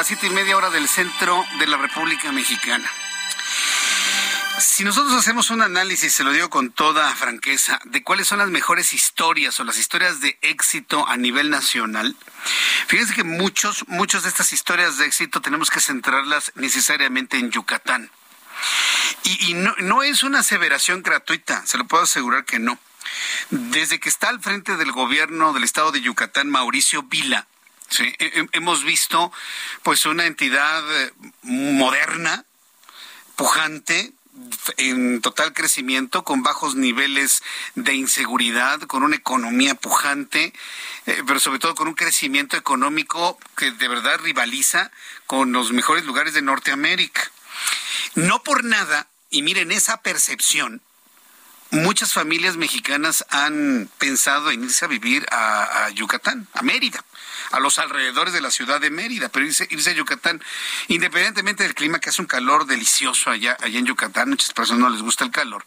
[SPEAKER 1] Las siete y media hora del centro de la República Mexicana. Si nosotros hacemos un análisis, se lo digo con toda franqueza, de cuáles son las mejores historias o las historias de éxito a nivel nacional, fíjense que muchos, muchas de estas historias de éxito tenemos que centrarlas necesariamente en Yucatán. Y, no, no es una aseveración gratuita, se lo puedo asegurar que no. Desde que está al frente del gobierno del estado de Yucatán, Mauricio Vila, hemos visto pues una entidad eh, moderna, pujante, en total crecimiento, con bajos niveles de inseguridad, con una economía pujante, eh, pero sobre todo con un crecimiento económico que de verdad rivaliza con los mejores lugares de Norteamérica. No por nada, y miren esa percepción, muchas familias mexicanas han pensado en irse a vivir a, Yucatán, a Mérida, a los alrededores de la ciudad de Mérida, pero irse, a Yucatán, independientemente del clima, que hace un calor delicioso allá, allá en Yucatán, muchas personas no les gusta el calor,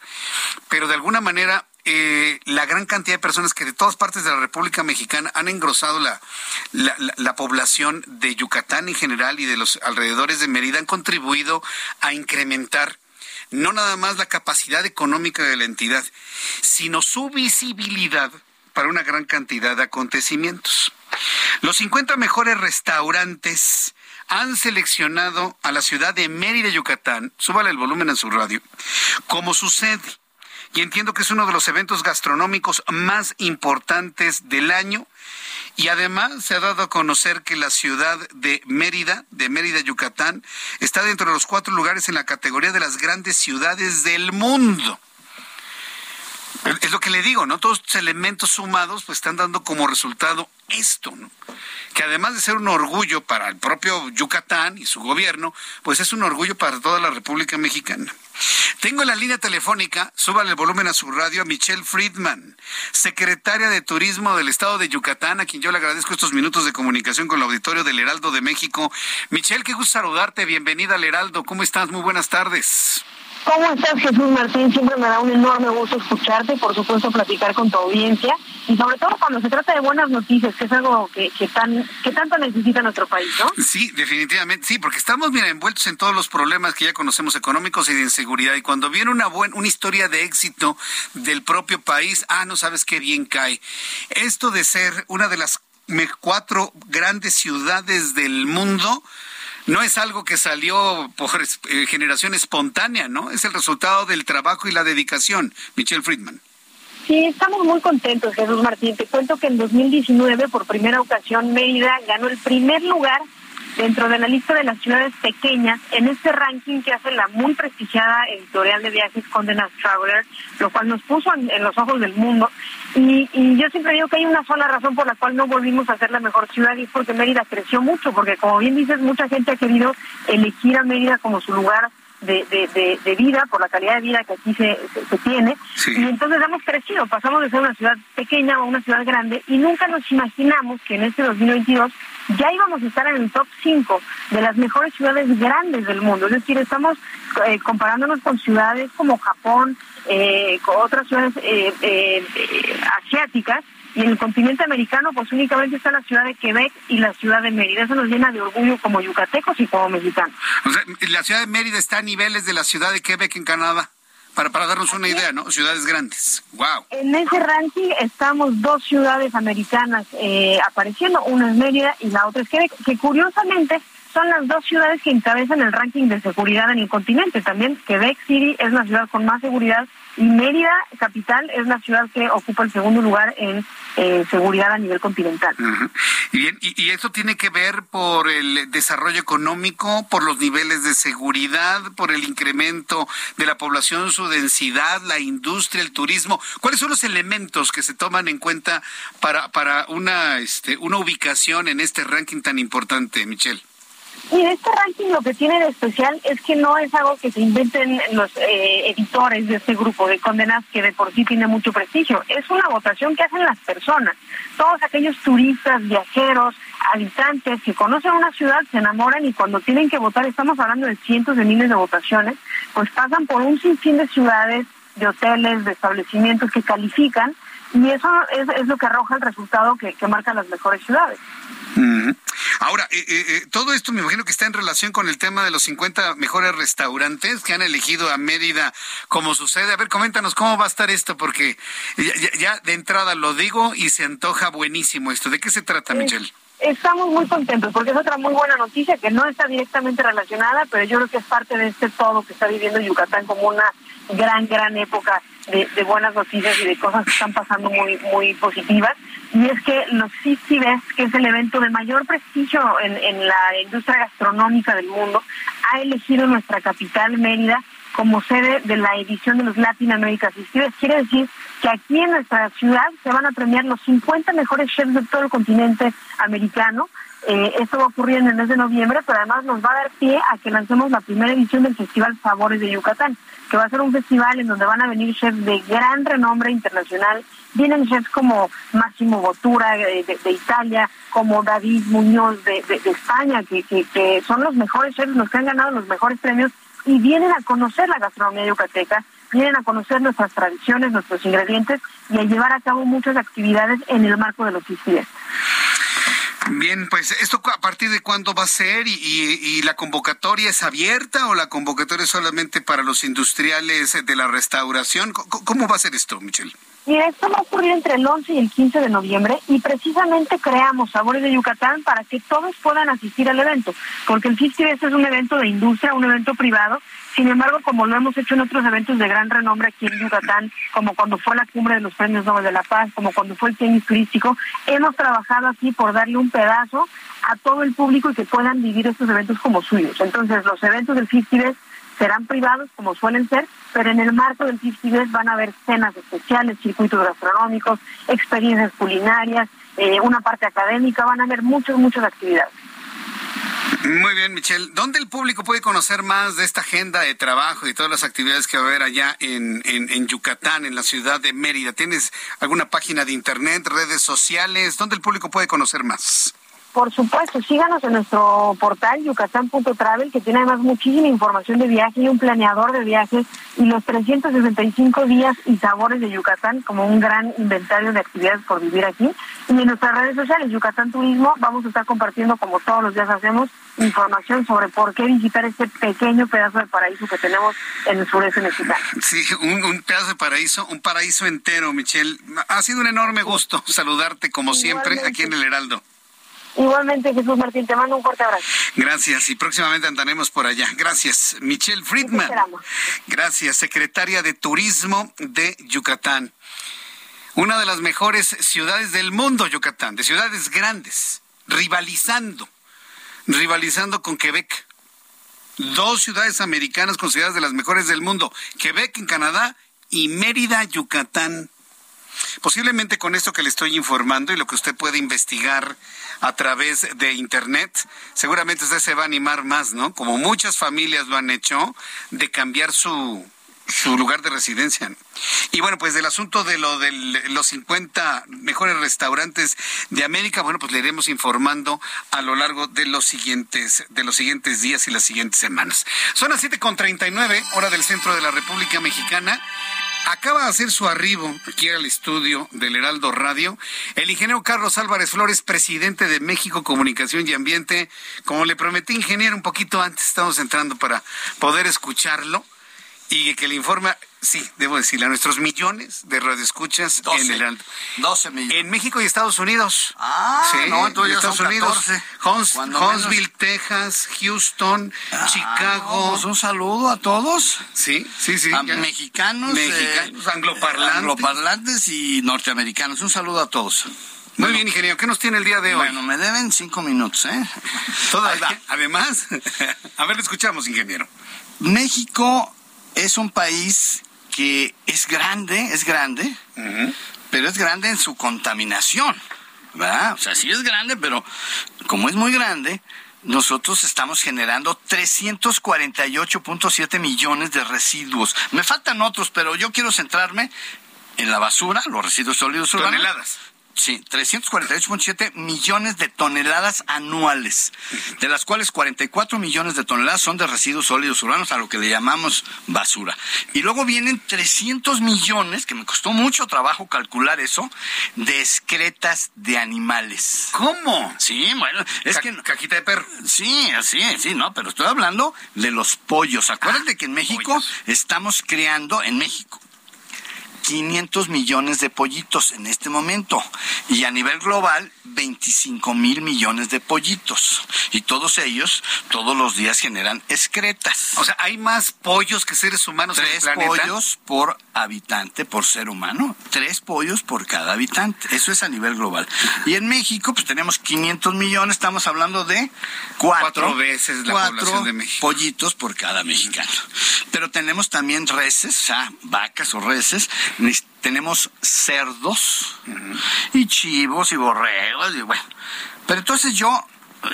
[SPEAKER 1] pero de alguna manera eh, la gran cantidad de personas que de todas partes de la República Mexicana han engrosado la, la, población de Yucatán en general y de los alrededores de Mérida han contribuido a incrementar no nada más la capacidad económica de la entidad, sino su visibilidad para una gran cantidad de acontecimientos. Los 50 mejores restaurantes han seleccionado a la ciudad de Mérida, Yucatán, súbale el volumen a su radio, como su sede. Y entiendo que es uno de los eventos gastronómicos más importantes del año y además se ha dado a conocer que la ciudad de Mérida, de Mérida, Yucatán, está dentro de los cuatro lugares en la categoría de las grandes ciudades del mundo. Es lo que le digo, ¿no? Todos estos elementos sumados pues están dando como resultado esto, ¿no? Que además de ser un orgullo para el propio Yucatán y su gobierno, pues es un orgullo para toda la República Mexicana. Tengo en la línea telefónica, súbale el volumen a su radio, a Michelle Friedman, secretaria de Turismo del Estado de Yucatán, a quien yo le agradezco estos minutos de comunicación con el auditorio del Heraldo de México. Michelle, qué gusto saludarte, bienvenida al Heraldo, ¿cómo estás? Muy buenas tardes.
[SPEAKER 11] ¿Cómo estás, Jesús Martín? Siempre me da un enorme gusto escucharte, por supuesto, platicar con tu audiencia y sobre todo cuando se trata de buenas noticias, que es algo que, que, tan, que tanto necesita nuestro país, ¿no?
[SPEAKER 1] Sí, definitivamente, sí, porque estamos, mira, envueltos en todos los problemas que ya conocemos económicos y de inseguridad y cuando viene una, buena, una historia de éxito del propio país, ah, no sabes qué bien cae. Esto de ser una de las cuatro grandes ciudades del mundo, no es algo que salió por eh, generación espontánea, ¿no? Es el resultado del trabajo y la dedicación. Michelle Friedman.
[SPEAKER 11] Sí, estamos muy contentos, Jesús Martín. Te cuento que en 2019, por primera ocasión, Mérida ganó el primer lugar dentro de la lista de las ciudades pequeñas en este ranking que hace la muy prestigiada editorial de viajes Condé Traveler, lo cual nos puso en, los ojos del mundo. Y, y, yo siempre digo que hay una sola razón por la cual no volvimos a ser la mejor ciudad y es porque Mérida creció mucho, porque como bien dices, mucha gente ha querido elegir a Mérida como su lugar de, de, de, vida, por la calidad de vida que aquí se, se, tiene. Y entonces hemos crecido, pasamos de ser una ciudad pequeña a una ciudad grande y nunca nos imaginamos que en este 2022 ya íbamos a estar en el top 5 de las mejores ciudades grandes del mundo. Es decir, estamos eh, comparándonos con ciudades como Japón, eh, con otras ciudades eh, eh asiáticas y en el continente americano pues únicamente está la ciudad de Quebec y la ciudad de Mérida. Eso nos llena de orgullo como yucatecos y como mexicanos.
[SPEAKER 1] O sea, la ciudad de Mérida está a niveles de la ciudad de Quebec en Canadá. Para, para darnos una idea, ¿no? Ciudades grandes. ¡Wow!
[SPEAKER 11] En ese ranking estamos dos ciudades americanas eh, apareciendo. Una es Mérida y la otra es Quebec, que curiosamente son las dos ciudades que encabezan el ranking de seguridad en el continente. También Quebec City es la ciudad con más seguridad y Mérida, capital, es la ciudad que ocupa el segundo lugar en eh, seguridad a nivel continental.
[SPEAKER 1] y, bien, y, eso tiene que ver por el desarrollo económico, por los niveles de seguridad, por el incremento de la población, su densidad, la industria, el turismo. ¿Cuáles son los elementos que se toman en cuenta para, para una, este, una ubicación en este ranking tan importante, Michelle?
[SPEAKER 11] Y este ranking lo que tiene de especial es que no es algo que se inventen los eh, editores de este grupo de condenas que de por sí tiene mucho prestigio. Es una votación que hacen las personas. Todos aquellos turistas, viajeros, habitantes que conocen una ciudad se enamoran y cuando tienen que votar, estamos hablando de cientos de miles de votaciones, pues pasan por un sinfín de ciudades, de hoteles, de establecimientos que califican y eso es, lo que arroja el resultado que, que marca las mejores ciudades.
[SPEAKER 1] Ahora, eh, eh, eh, todo esto me imagino que está en relación con el tema de los 50 mejores restaurantes que han elegido a Mérida como sucede. A ver, coméntanos cómo va a estar esto, porque ya, de entrada lo digo y se antoja buenísimo esto. ¿De qué se trata, Michelle?
[SPEAKER 11] Estamos muy contentos porque es otra muy buena noticia que no está directamente relacionada, pero yo creo que es parte de este todo que está viviendo Yucatán como una gran, gran época de, buenas noticias y de cosas que están pasando muy, muy positivas. Y es que los Fest, que es el evento de mayor prestigio en, en la industria gastronómica del mundo, ha elegido nuestra capital, Mérida, como sede de la edición de los Latin America Festivals. Quiere decir que aquí en nuestra ciudad se van a premiar los 50 mejores chefs de todo el continente americano. Eh, esto va a ocurrir en el mes de noviembre, pero además nos va a dar pie a que lancemos la primera edición del Festival Sabores de Yucatán, que va a ser un festival en donde van a venir chefs de gran renombre internacional. Vienen chefs como Máximo Bottura eh, de, Italia, como David Muñoz de, España, que, que son los mejores chefs, los que han ganado los mejores premios y vienen a conocer la gastronomía yucateca, vienen a conocer nuestras tradiciones, nuestros ingredientes y a llevar a cabo muchas actividades en el marco de los festivales.
[SPEAKER 1] Bien, pues esto a partir de cuándo va a ser y, la convocatoria es abierta o la convocatoria es solamente para los industriales de la restauración. ¿Cómo va a ser esto, Michelle?
[SPEAKER 11] Y esto va a ocurrir entre el 11 y el 15 de noviembre y precisamente creamos Sabores de Yucatán para que todos puedan asistir al evento, porque el Festival es un evento de industria, un evento privado. Sin embargo, como lo hemos hecho en otros eventos de gran renombre aquí en Yucatán, como cuando fue la cumbre de los Premios Nobel de la Paz, como cuando fue el tenis turístico, hemos trabajado aquí por darle un pedazo a todo el público y que puedan vivir estos eventos como suyos. Entonces, los eventos del Festival serán privados como suelen ser, pero en el marco del festival van a haber cenas especiales, circuitos gastronómicos, experiencias culinarias, eh, una parte académica, van a haber muchas, muchas actividades.
[SPEAKER 1] Muy bien, Michelle. ¿Dónde el público puede conocer más de esta agenda de trabajo y todas las actividades que va a haber allá en, en Yucatán, en la ciudad de Mérida? ¿Tienes alguna página de internet, redes sociales? ¿Dónde el público puede conocer más?
[SPEAKER 11] Por supuesto, síganos en nuestro portal yucatán.travel, que tiene además muchísima información de viaje y un planeador de viajes y los 365 días y sabores de Yucatán como un gran inventario de actividades por vivir aquí. Y en nuestras redes sociales, Yucatán Turismo, vamos a estar compartiendo, como todos los días hacemos, información sobre por qué visitar este pequeño pedazo de paraíso que tenemos en el sureste mexicano.
[SPEAKER 1] Sí, un, un pedazo de paraíso, un paraíso entero, Michelle. Ha sido un enorme gusto *laughs* saludarte como siempre aquí en el Heraldo.
[SPEAKER 11] Igualmente, Jesús Martín, te mando un fuerte abrazo.
[SPEAKER 1] Gracias, y próximamente andaremos por allá. Gracias, Michelle Friedman. Gracias, secretaria de Turismo de Yucatán. Una de las mejores ciudades del mundo, Yucatán, de ciudades grandes, rivalizando, rivalizando con Quebec. Dos ciudades americanas consideradas de las mejores del mundo, Quebec en Canadá y Mérida, Yucatán. Posiblemente con esto que le estoy informando y lo que usted puede investigar a través de Internet, seguramente usted se va a animar más, ¿no? Como muchas familias lo han hecho, de cambiar su, su lugar de residencia. Y bueno, pues del asunto de lo de los 50 mejores restaurantes de América, bueno, pues le iremos informando a lo largo de los siguientes de los siguientes días y las siguientes semanas. Son las 7:39 hora del centro de la República Mexicana. Acaba de hacer su arribo aquí al estudio del Heraldo Radio el ingeniero Carlos Álvarez Flores, presidente de México Comunicación y Ambiente. Como le prometí, ingeniero, un poquito antes estamos entrando para poder escucharlo y que le informa, sí, debo decirle, a nuestros millones de radioescuchas en el Heraldo.
[SPEAKER 20] 12 millones.
[SPEAKER 1] En México y Estados Unidos.
[SPEAKER 20] Ah,
[SPEAKER 1] sí,
[SPEAKER 20] no, entonces
[SPEAKER 1] Estados Unidos. Huntsville, Texas, Houston, ah, Chicago.
[SPEAKER 20] pues un saludo a todos.
[SPEAKER 1] Sí, sí, sí.
[SPEAKER 20] A mexicanos,
[SPEAKER 1] mexicanos, angloparlantes.
[SPEAKER 20] angloparlantes y norteamericanos. Un saludo a todos.
[SPEAKER 1] Muy bien, ingeniero. ¿Qué nos tiene el día de hoy?
[SPEAKER 20] Bueno, me deben cinco minutos, ¿eh?
[SPEAKER 1] Todavía. Además, *laughs* a ver, le escuchamos, ingeniero.
[SPEAKER 20] México es un país que es grande, es grande, pero es grande en su contaminación, ¿verdad? O sea, sí es grande, pero como es muy grande, nosotros estamos generando 348.7 millones de residuos. Me faltan otros, pero yo quiero centrarme en la basura, los residuos sólidos urbanos.
[SPEAKER 1] Toneladas.
[SPEAKER 20] Sí, 348.7 millones de toneladas anuales, de las cuales 44 millones de toneladas son de residuos sólidos urbanos, a lo que le llamamos basura. Y luego vienen 300 millones, que me costó mucho trabajo calcular eso, de excretas de animales.
[SPEAKER 1] ¿Cómo?
[SPEAKER 20] Sí, bueno, es que...
[SPEAKER 1] Cajita de perro.
[SPEAKER 20] Sí, sí, sí, no, pero estoy hablando de los pollos. Acuérdate que en México estamos creando, en México, 500 millones de pollitos en este momento y a nivel global 25 mil millones de pollitos y todos ellos todos los días generan excretas.
[SPEAKER 1] O sea, hay más pollos que seres humanos
[SPEAKER 20] Tres
[SPEAKER 1] en el planeta.
[SPEAKER 20] pollos por habitante por ser humano, tres pollos por cada habitante. Eso es a nivel global. Y en México pues tenemos 500 millones, estamos hablando de cuatro,
[SPEAKER 1] Cuatro veces la
[SPEAKER 20] cuatro
[SPEAKER 1] población de México.
[SPEAKER 20] pollitos por cada mexicano. Pero tenemos también reses, o sea, vacas o reses, tenemos cerdos y chivos y borregos y bueno. Pero entonces yo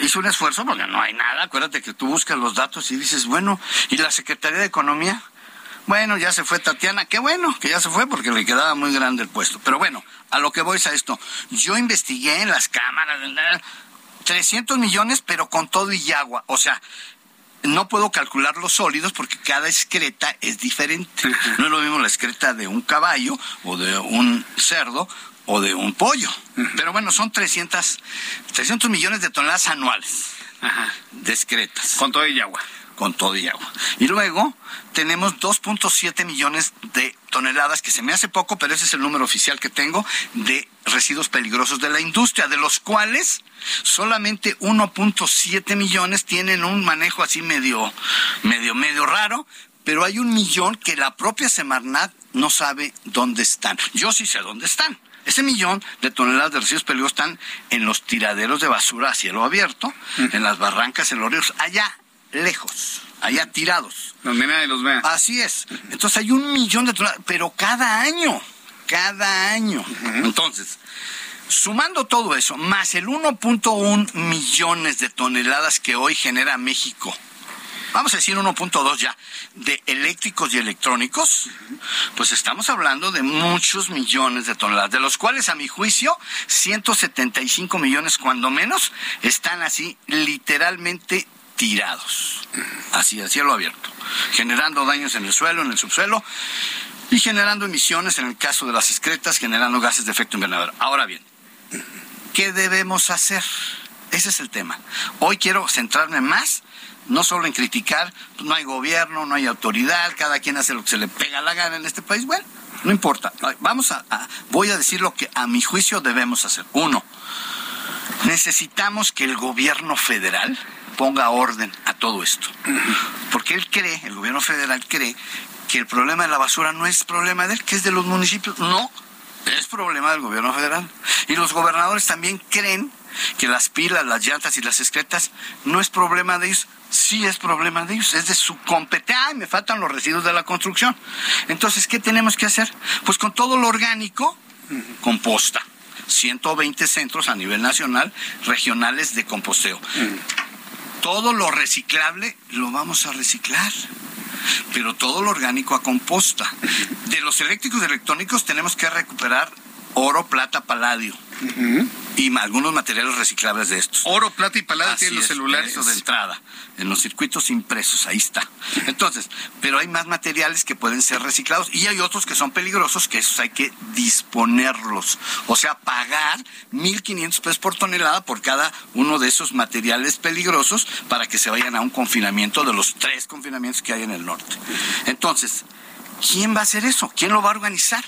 [SPEAKER 20] hice un esfuerzo porque no hay nada. Acuérdate que tú buscas los datos y dices, bueno, ¿y la Secretaría de Economía? Bueno, ya se fue Tatiana. Qué bueno que ya se fue porque le quedaba muy grande el puesto. Pero bueno, a lo que voy es a esto. Yo investigué en las cámaras, en la- 300 millones, pero con todo y agua. O sea, no puedo calcular los sólidos porque cada excreta es diferente. No es lo mismo la excreta de un caballo o de un cerdo o de un pollo. Pero bueno, son 300, 300 millones de toneladas anuales de excretas.
[SPEAKER 1] Con todo y agua.
[SPEAKER 20] Con todo y agua. Y luego tenemos 2.7 millones de toneladas, que se me hace poco, pero ese es el número oficial que tengo, de residuos peligrosos de la industria, de los cuales solamente 1.7 millones tienen un manejo así medio, medio, medio raro, pero hay un millón que la propia Semarnat no sabe dónde están. Yo sí sé dónde están. Ese millón de toneladas de residuos peligrosos están en los tiraderos de basura a cielo abierto, en las barrancas, en los ríos, allá lejos, allá tirados.
[SPEAKER 1] Donde nadie los vea.
[SPEAKER 20] Así es. Entonces hay un millón de toneladas, pero cada año, cada año. Entonces, sumando todo eso, más el 1.1 millones de toneladas que hoy genera México, vamos a decir 1.2 ya, de eléctricos y electrónicos, pues estamos hablando de muchos millones de toneladas, de los cuales a mi juicio 175 millones cuando menos están así literalmente tirados, así a cielo abierto, generando daños en el suelo, en el subsuelo y generando emisiones en el caso de las excretas, generando gases de efecto invernadero. Ahora bien, ¿qué debemos hacer? Ese es el tema. Hoy quiero centrarme más, no solo en criticar, pues no hay gobierno, no hay autoridad, cada quien hace lo que se le pega la gana en este país. Bueno, no importa. Vamos a, a voy a decir lo que a mi juicio debemos hacer. Uno, necesitamos que el gobierno federal ponga orden a todo esto. Porque él cree, el gobierno federal cree que el problema de la basura no es problema de él, que es de los municipios. No, es problema del gobierno federal. Y los gobernadores también creen que las pilas, las llantas y las excretas no es problema de ellos. Sí es problema de ellos, es de su competencia. Ay, me faltan los residuos de la construcción. Entonces, ¿qué tenemos que hacer? Pues con todo lo orgánico, composta. 120 centros a nivel nacional, regionales de composteo. Todo lo reciclable lo vamos a reciclar pero todo lo orgánico a composta. De los eléctricos electrónicos tenemos que recuperar oro, plata, paladio. Y algunos materiales reciclables de estos.
[SPEAKER 1] Oro, plata y paladio
[SPEAKER 20] Así
[SPEAKER 1] tienen los
[SPEAKER 20] es,
[SPEAKER 1] celulares.
[SPEAKER 20] Eso de entrada, en los circuitos impresos, ahí está. Entonces, pero hay más materiales que pueden ser reciclados y hay otros que son peligrosos, que esos hay que disponerlos. O sea, pagar 1.500 pesos por tonelada por cada uno de esos materiales peligrosos para que se vayan a un confinamiento de los tres confinamientos que hay en el norte. Entonces, ¿quién va a hacer eso? ¿Quién lo va a organizar?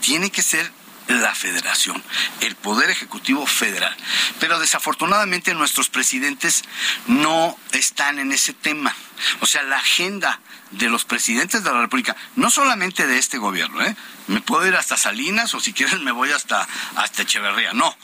[SPEAKER 20] Tiene que ser la federación, el poder ejecutivo federal. Pero desafortunadamente nuestros presidentes no están en ese tema. O sea, la agenda de los presidentes de la República, no solamente de este gobierno, ¿eh? me puedo ir hasta Salinas o si quieres me voy hasta, hasta Echeverría, no.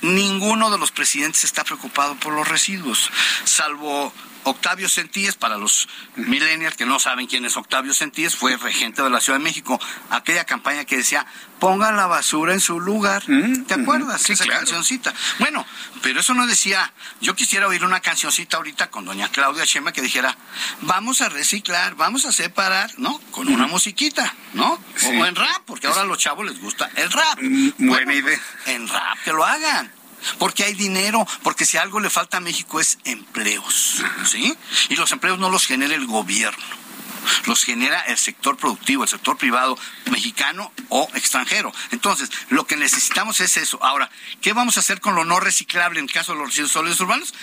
[SPEAKER 20] Ninguno de los presidentes está preocupado por los residuos, salvo Octavio Centíes, para los millennials que no saben quién es Octavio Centíes, fue regente de la Ciudad de México. Aquella campaña que decía, ponga la basura en su lugar. ¿Te acuerdas?
[SPEAKER 1] Sí,
[SPEAKER 20] Esa
[SPEAKER 1] claro.
[SPEAKER 20] cancioncita. Bueno, pero eso no decía, yo quisiera oír una cancioncita ahorita con doña Claudia Chema que dijera, vamos a reciclar, vamos a separar, ¿no? Con una musiquita, ¿no?
[SPEAKER 1] Sí.
[SPEAKER 20] O en rap, porque ahora a los chavos les gusta el rap.
[SPEAKER 1] buena idea.
[SPEAKER 20] En rap, que lo hagan. Porque hay dinero, porque si algo le falta a México es empleos, ¿sí? Y los empleos no los genera el gobierno, los genera el sector productivo, el sector privado mexicano o extranjero. Entonces, lo que necesitamos es eso. Ahora, ¿qué vamos a hacer con lo no reciclable en el caso de los residuos sólidos urbanos?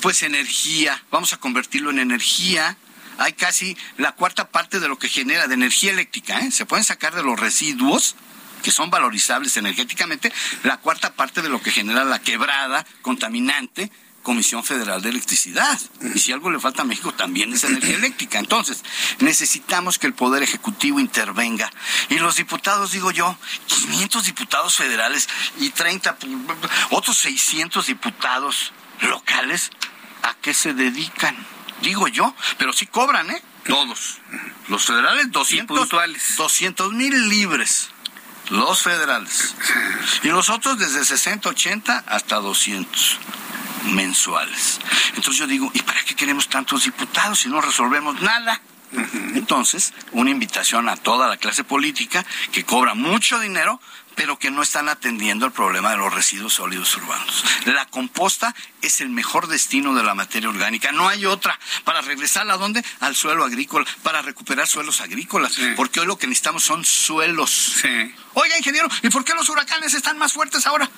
[SPEAKER 20] Pues energía, vamos a convertirlo en energía hay casi la cuarta parte de lo que genera de energía eléctrica, ¿eh? se pueden sacar de los residuos que son valorizables energéticamente, la cuarta parte de lo que genera la quebrada contaminante Comisión Federal de Electricidad. Y si algo le falta a México también es energía eléctrica. Entonces, necesitamos que el Poder Ejecutivo intervenga. Y los diputados, digo yo, 500 diputados federales y 30, otros 600 diputados locales, ¿a qué se dedican? Digo yo, pero sí cobran, ¿eh? Todos. Los federales, 200 200 mil libres los federales. Y los otros desde 60, 80 hasta 200 mensuales. Entonces yo digo, ¿y para qué queremos tantos diputados si no resolvemos nada? Entonces, una invitación a toda la clase política que cobra mucho dinero, pero que no están atendiendo el problema de los residuos sólidos urbanos. La composta es el mejor destino de la materia orgánica. No hay otra. Para regresar a dónde? Al suelo agrícola, para recuperar suelos agrícolas. Porque hoy lo que necesitamos son suelos. Oiga, ingeniero, ¿y por qué los huracanes están más fuertes ahora?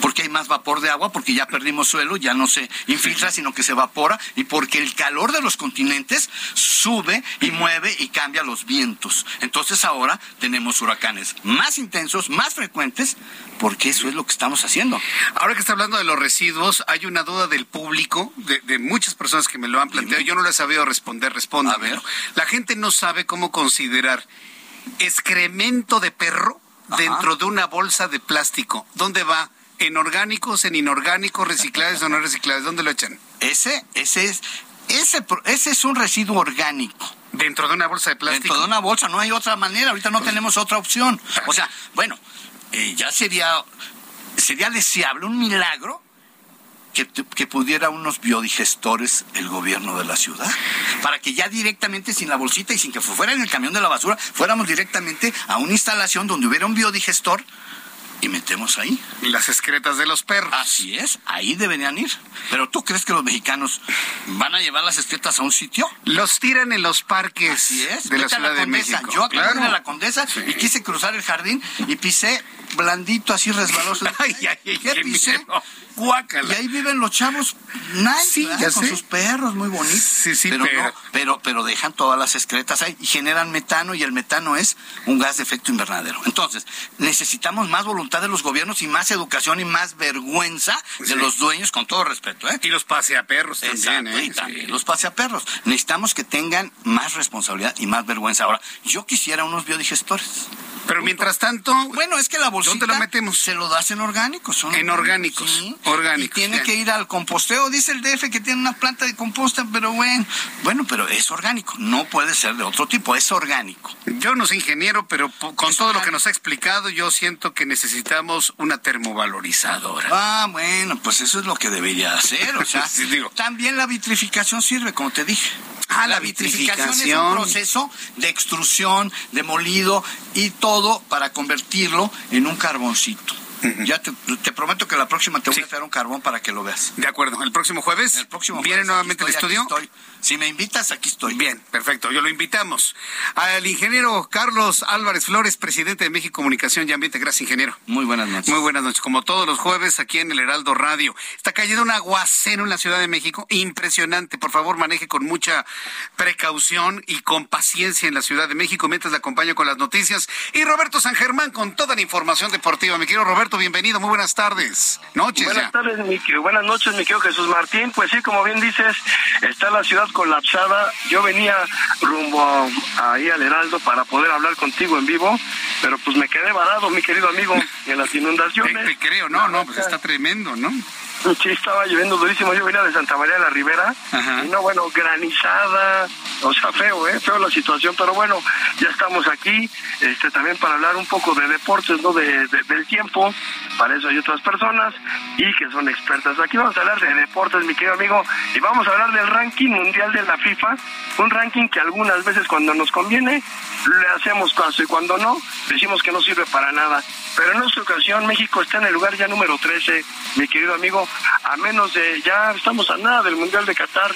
[SPEAKER 20] Porque hay más vapor de agua, porque ya perdimos suelo, ya no se infiltra, sino que se evapora, y porque el calor de los continentes sube y mueve y cambia los vientos. Entonces ahora tenemos huracanes más intensos, más frecuentes, porque eso es lo que estamos haciendo.
[SPEAKER 1] Ahora que está hablando de los residuos, hay una duda del público, de, muchas personas que me lo han planteado, yo no les he sabido responder, ver. La gente no sabe cómo considerar excremento de perro dentro de una bolsa de plástico. ¿Dónde va? En orgánicos, en inorgánicos, reciclables o no reciclables? ¿Dónde lo echan?
[SPEAKER 20] Ese, ese es, ese, ese es un residuo orgánico.
[SPEAKER 1] Dentro de una bolsa de plástico.
[SPEAKER 20] Dentro de una bolsa, no hay otra manera, ahorita no tenemos otra opción. O sea, *laughs* bueno, eh, ya sería, sería deseable, un milagro, que, que, pudiera unos biodigestores el gobierno de la ciudad, para que ya directamente sin la bolsita y sin que fuera en el camión de la basura, fuéramos directamente a una instalación donde hubiera un biodigestor y metemos ahí.
[SPEAKER 1] Las excretas de los perros.
[SPEAKER 20] Así es, ahí deberían ir. Pero ¿tú crees que los mexicanos van a llevar las excretas a un sitio?
[SPEAKER 1] Los tiran en los parques
[SPEAKER 20] Así es. de la Ciudad de México. Yo acabo claro. en la Condesa y quise cruzar el jardín y pisé blandito, así resbaloso. *laughs*
[SPEAKER 1] ay, ay, ¿Qué, pisé?
[SPEAKER 20] Y ahí viven los chavos nice, con sus perros muy bonitos.
[SPEAKER 1] Sí, sí,
[SPEAKER 20] pero, pero... pero, dejan todas las excretas ahí y generan metano y el metano es un gas de efecto invernadero. Entonces, necesitamos más voluntad de los gobiernos y más educación y más vergüenza de los dueños, con todo respeto. ¿eh?
[SPEAKER 1] Y los paseaperros también. ¿eh?
[SPEAKER 20] Y también los paseaperros. Necesitamos que tengan más responsabilidad y más vergüenza. Ahora, yo quisiera unos biodigestores.
[SPEAKER 1] Pero mientras tanto,
[SPEAKER 20] bueno, es que la bolsita
[SPEAKER 1] ¿dónde lo metemos?
[SPEAKER 20] Se lo das en orgánicos, son
[SPEAKER 1] en orgánicos, sí. orgánicos.
[SPEAKER 20] Y tiene que ir al composteo, dice el DF que tiene una planta de composta, pero bueno, bueno, pero es orgánico, no puede ser de otro tipo, es orgánico.
[SPEAKER 1] Yo no soy ingeniero, pero con todo lo que nos ha explicado, yo siento que necesitamos una termovalorizadora.
[SPEAKER 20] Ah, bueno, pues eso es lo que debería hacer, o sea, *laughs* digo. también la vitrificación sirve, como te dije.
[SPEAKER 1] Ah, la, vitrificación. es
[SPEAKER 20] un proceso de extrusión, de molido y todo para convertirlo en un carboncito. Ya te, prometo que la próxima te voy a traer un carbón para que lo veas.
[SPEAKER 1] De acuerdo. ¿El próximo jueves?
[SPEAKER 20] El próximo
[SPEAKER 1] ¿Viene nuevamente al estudio?
[SPEAKER 20] Si me invitas, aquí estoy.
[SPEAKER 1] Bien, perfecto. Yo lo invitamos. Al ingeniero Carlos Álvarez Flores, presidente de México Comunicación y Ambiente. Gracias, ingeniero.
[SPEAKER 20] Muy buenas noches.
[SPEAKER 1] Muy buenas noches. Como todos los jueves aquí en el Heraldo Radio. Está cayendo un aguacero en la Ciudad de México. Impresionante. Por favor, maneje con mucha precaución y con paciencia en la Ciudad de México mientras le acompaño con las noticias. Y Roberto San Germán con toda la información deportiva. Me quiero Roberto, bienvenido. Muy buenas tardes. Noches.
[SPEAKER 21] Buenas tardes, mi, buenas noches, mi querido Jesús Martín. Pues sí, como bien dices, está la ciudad colapsada. Yo venía rumbo ahí al Heraldo para poder hablar contigo en vivo, pero pues me quedé varado, mi querido amigo, en las *laughs* inundaciones.
[SPEAKER 1] Te, creo, no, no, pues está tremendo, ¿no?
[SPEAKER 21] Sí, estaba lloviendo durísimo. Yo venía de Santa María de la Ribera. Y no, bueno, granizada. O sea, feo, ¿eh? Feo la situación. Pero bueno, ya estamos aquí este también para hablar un poco de deportes, ¿no? De, del tiempo. Para eso hay otras personas y que son expertas. Aquí vamos a hablar de deportes, mi querido amigo. Y vamos a hablar del ranking mundial de la FIFA. Un ranking que algunas veces cuando nos conviene le hacemos caso y cuando no, decimos que no sirve para nada. Pero en esta ocasión México está en el lugar ya número 13, mi querido amigo, a menos de, ya estamos a nada del Mundial de Qatar,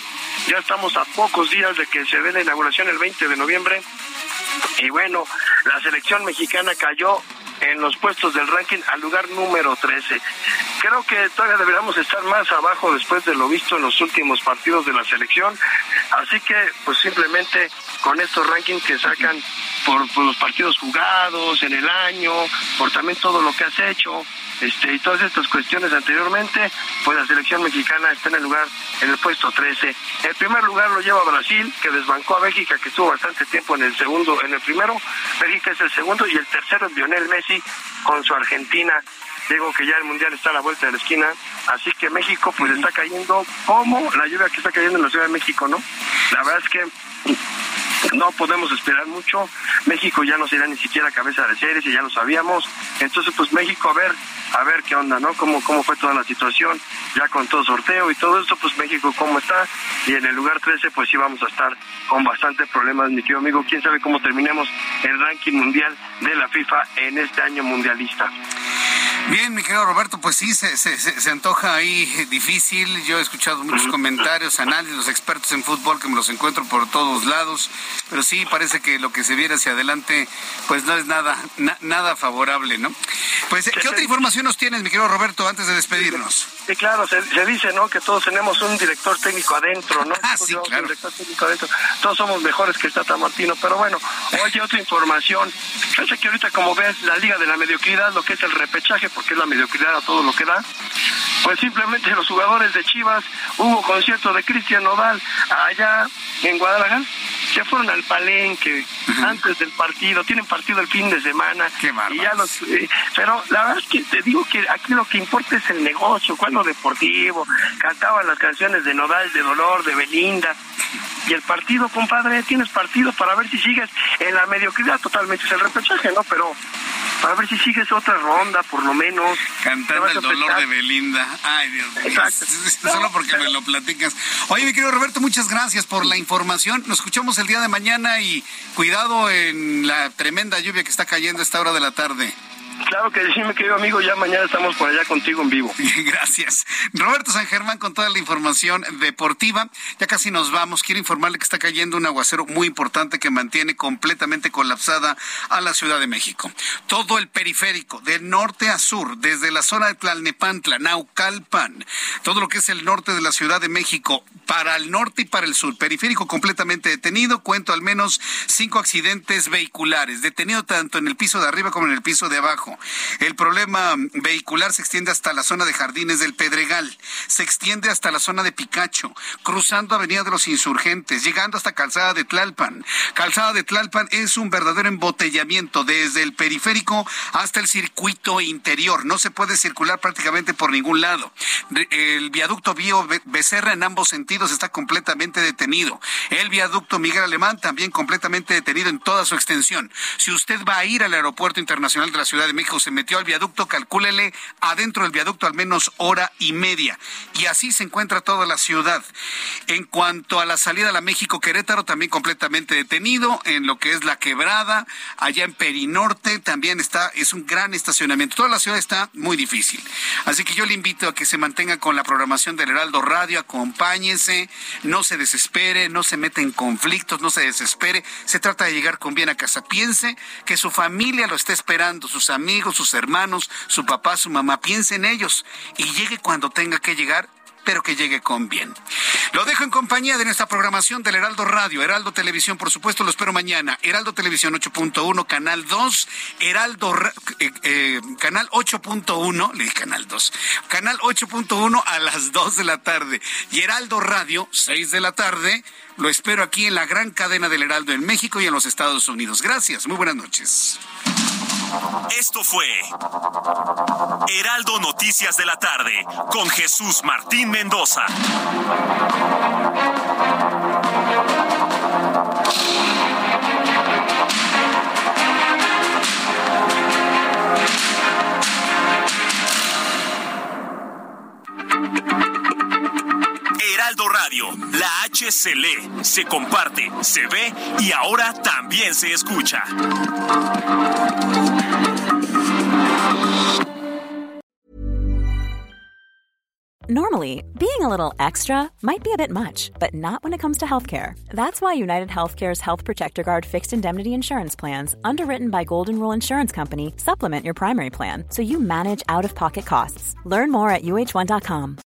[SPEAKER 21] ya estamos a pocos días de que se dé la inauguración el 20 de noviembre. Y bueno, la selección mexicana cayó en los puestos del ranking al lugar número 13. Creo que todavía deberíamos estar más abajo después de lo visto en los últimos partidos de la selección. Así que, pues simplemente con estos rankings que sacan por, los partidos jugados en el año, por también todo lo que has hecho, este, y todas estas cuestiones anteriormente, pues la selección mexicana está en el lugar, en el puesto 13. El primer lugar lo lleva Brasil, que desbancó a Bélgica, que estuvo bastante tiempo en el segundo, en el primero, Bélgica es el segundo, y el tercero es Lionel Messi con su Argentina. Digo que ya el Mundial está a la vuelta de la esquina, así que México pues está cayendo como la lluvia que está cayendo en la Ciudad de México, ¿no? La verdad es que no podemos esperar mucho. México ya no será ni siquiera cabeza de series y ya lo sabíamos. Entonces, pues México a ver, a ver qué onda, ¿no? Cómo, cómo fue toda la situación, ya con todo sorteo y todo esto, pues México cómo está. Y en el lugar 13, pues sí vamos a estar con bastantes problemas, mi querido amigo. Quién sabe cómo terminemos el ranking mundial de la FIFA en este año mundialista.
[SPEAKER 1] Bien, mi querido Roberto, pues sí, se, se, se, antoja ahí difícil. Yo he escuchado muchos comentarios, análisis, los expertos en fútbol que me los encuentro por todos lados, pero sí parece que lo que se viera hacia adelante, pues no es nada, nada favorable, ¿no? Pues, ¿qué otra información nos tienes, mi querido Roberto, antes de despedirnos?
[SPEAKER 21] Sí, claro, se, dice, ¿no? Que todos tenemos un director técnico adentro, ¿no?
[SPEAKER 1] Ah, sí, claro.
[SPEAKER 21] Todos somos mejores que el Tata Martino, pero bueno, oye, otra información. Fíjate que ahorita, como ves, la Liga de la Mediocridad, lo que es el repechaje, porque es la mediocridad a todo lo que da, pues simplemente los jugadores de Chivas, hubo concierto de Cristian Nodal allá en Guadalajara, se fueron al palenque antes del partido, tienen partido el fin de semana. y ya los, eh, pero la verdad es que te digo que aquí lo que importa es el negocio, cuando deportivo, cantaban las canciones de Nodal, de Dolor, de Belinda. Y el partido, compadre, tienes partido para ver si sigues en la mediocridad, totalmente es el repechaje, ¿no? Pero para ver si sigues otra ronda, por lo menos.
[SPEAKER 1] Cantando el dolor de Belinda. Ay, Dios mío. Exacto. *laughs* Solo porque me lo platicas. Oye, mi querido Roberto, muchas gracias por la información. Nos escuchamos el día de mañana y cuidado en la tremenda lluvia que está cayendo a esta hora de la tarde.
[SPEAKER 21] Claro que sí, mi querido amigo, ya mañana estamos por allá contigo en vivo. *laughs*
[SPEAKER 1] Gracias. Roberto San Germán con toda la información deportiva. Ya casi nos vamos. Quiero informarle que está cayendo un aguacero muy importante que mantiene completamente colapsada a la Ciudad de México. Todo el periférico, de norte a sur, desde la zona de Tlalnepantla, Naucalpan, todo lo que es el norte de la Ciudad de México, para el norte y para el sur, periférico completamente detenido. Cuento al menos cinco accidentes vehiculares, detenido tanto en el piso de arriba como en el piso de abajo. El problema vehicular se extiende hasta la zona de Jardines del Pedregal, se extiende hasta la zona de Picacho, cruzando Avenida de los Insurgentes, llegando hasta Calzada de Tlalpan. Calzada de Tlalpan es un verdadero embotellamiento desde el periférico hasta el circuito interior. No se puede circular prácticamente por ningún lado. El viaducto Bío Becerra en ambos sentidos está completamente detenido. El viaducto Miguel Alemán también completamente detenido en toda su extensión. Si usted va a ir al aeropuerto internacional de la Ciudad de México, se metió al viaducto, calcúlele adentro del viaducto al menos hora y media. Y así se encuentra toda la ciudad. En cuanto a la salida a la México Querétaro, también completamente detenido en lo que es la quebrada, allá en Perinorte también está, es un gran estacionamiento. Toda la ciudad está muy difícil. Así que yo le invito a que se mantenga con la programación del Heraldo Radio, acompáñese, no se desespere, no se mete en conflictos, no se desespere. Se trata de llegar con bien a casa. Piense que su familia lo está esperando, sus amigos amigos, sus hermanos, su papá, su mamá, piense en ellos y llegue cuando tenga que llegar pero que llegue con bien. Lo dejo en compañía de nuestra programación del Heraldo Radio, Heraldo Televisión, por supuesto, lo espero mañana. Heraldo Televisión 8.1, Canal 2, Heraldo, eh, eh, Canal 8.1, le dije Canal 2, Canal 8.1 a las 2 de la tarde. Y Heraldo Radio, 6 de la tarde. Lo espero aquí en la gran cadena del Heraldo en México y en los Estados Unidos. Gracias, muy buenas noches.
[SPEAKER 22] Esto fue Heraldo Noticias de la tarde con Jesús Martín Mendoza. Heraldo Radio, la H se lee, se comparte, se ve y ahora también se escucha.
[SPEAKER 23] Normally, being a little extra might be a bit much, but not when it comes to healthcare. That's why United Healthcare's Health Protector Guard fixed indemnity insurance plans, underwritten by Golden Rule Insurance Company, supplement your primary plan so you manage out of pocket costs. Learn more at uh1.com.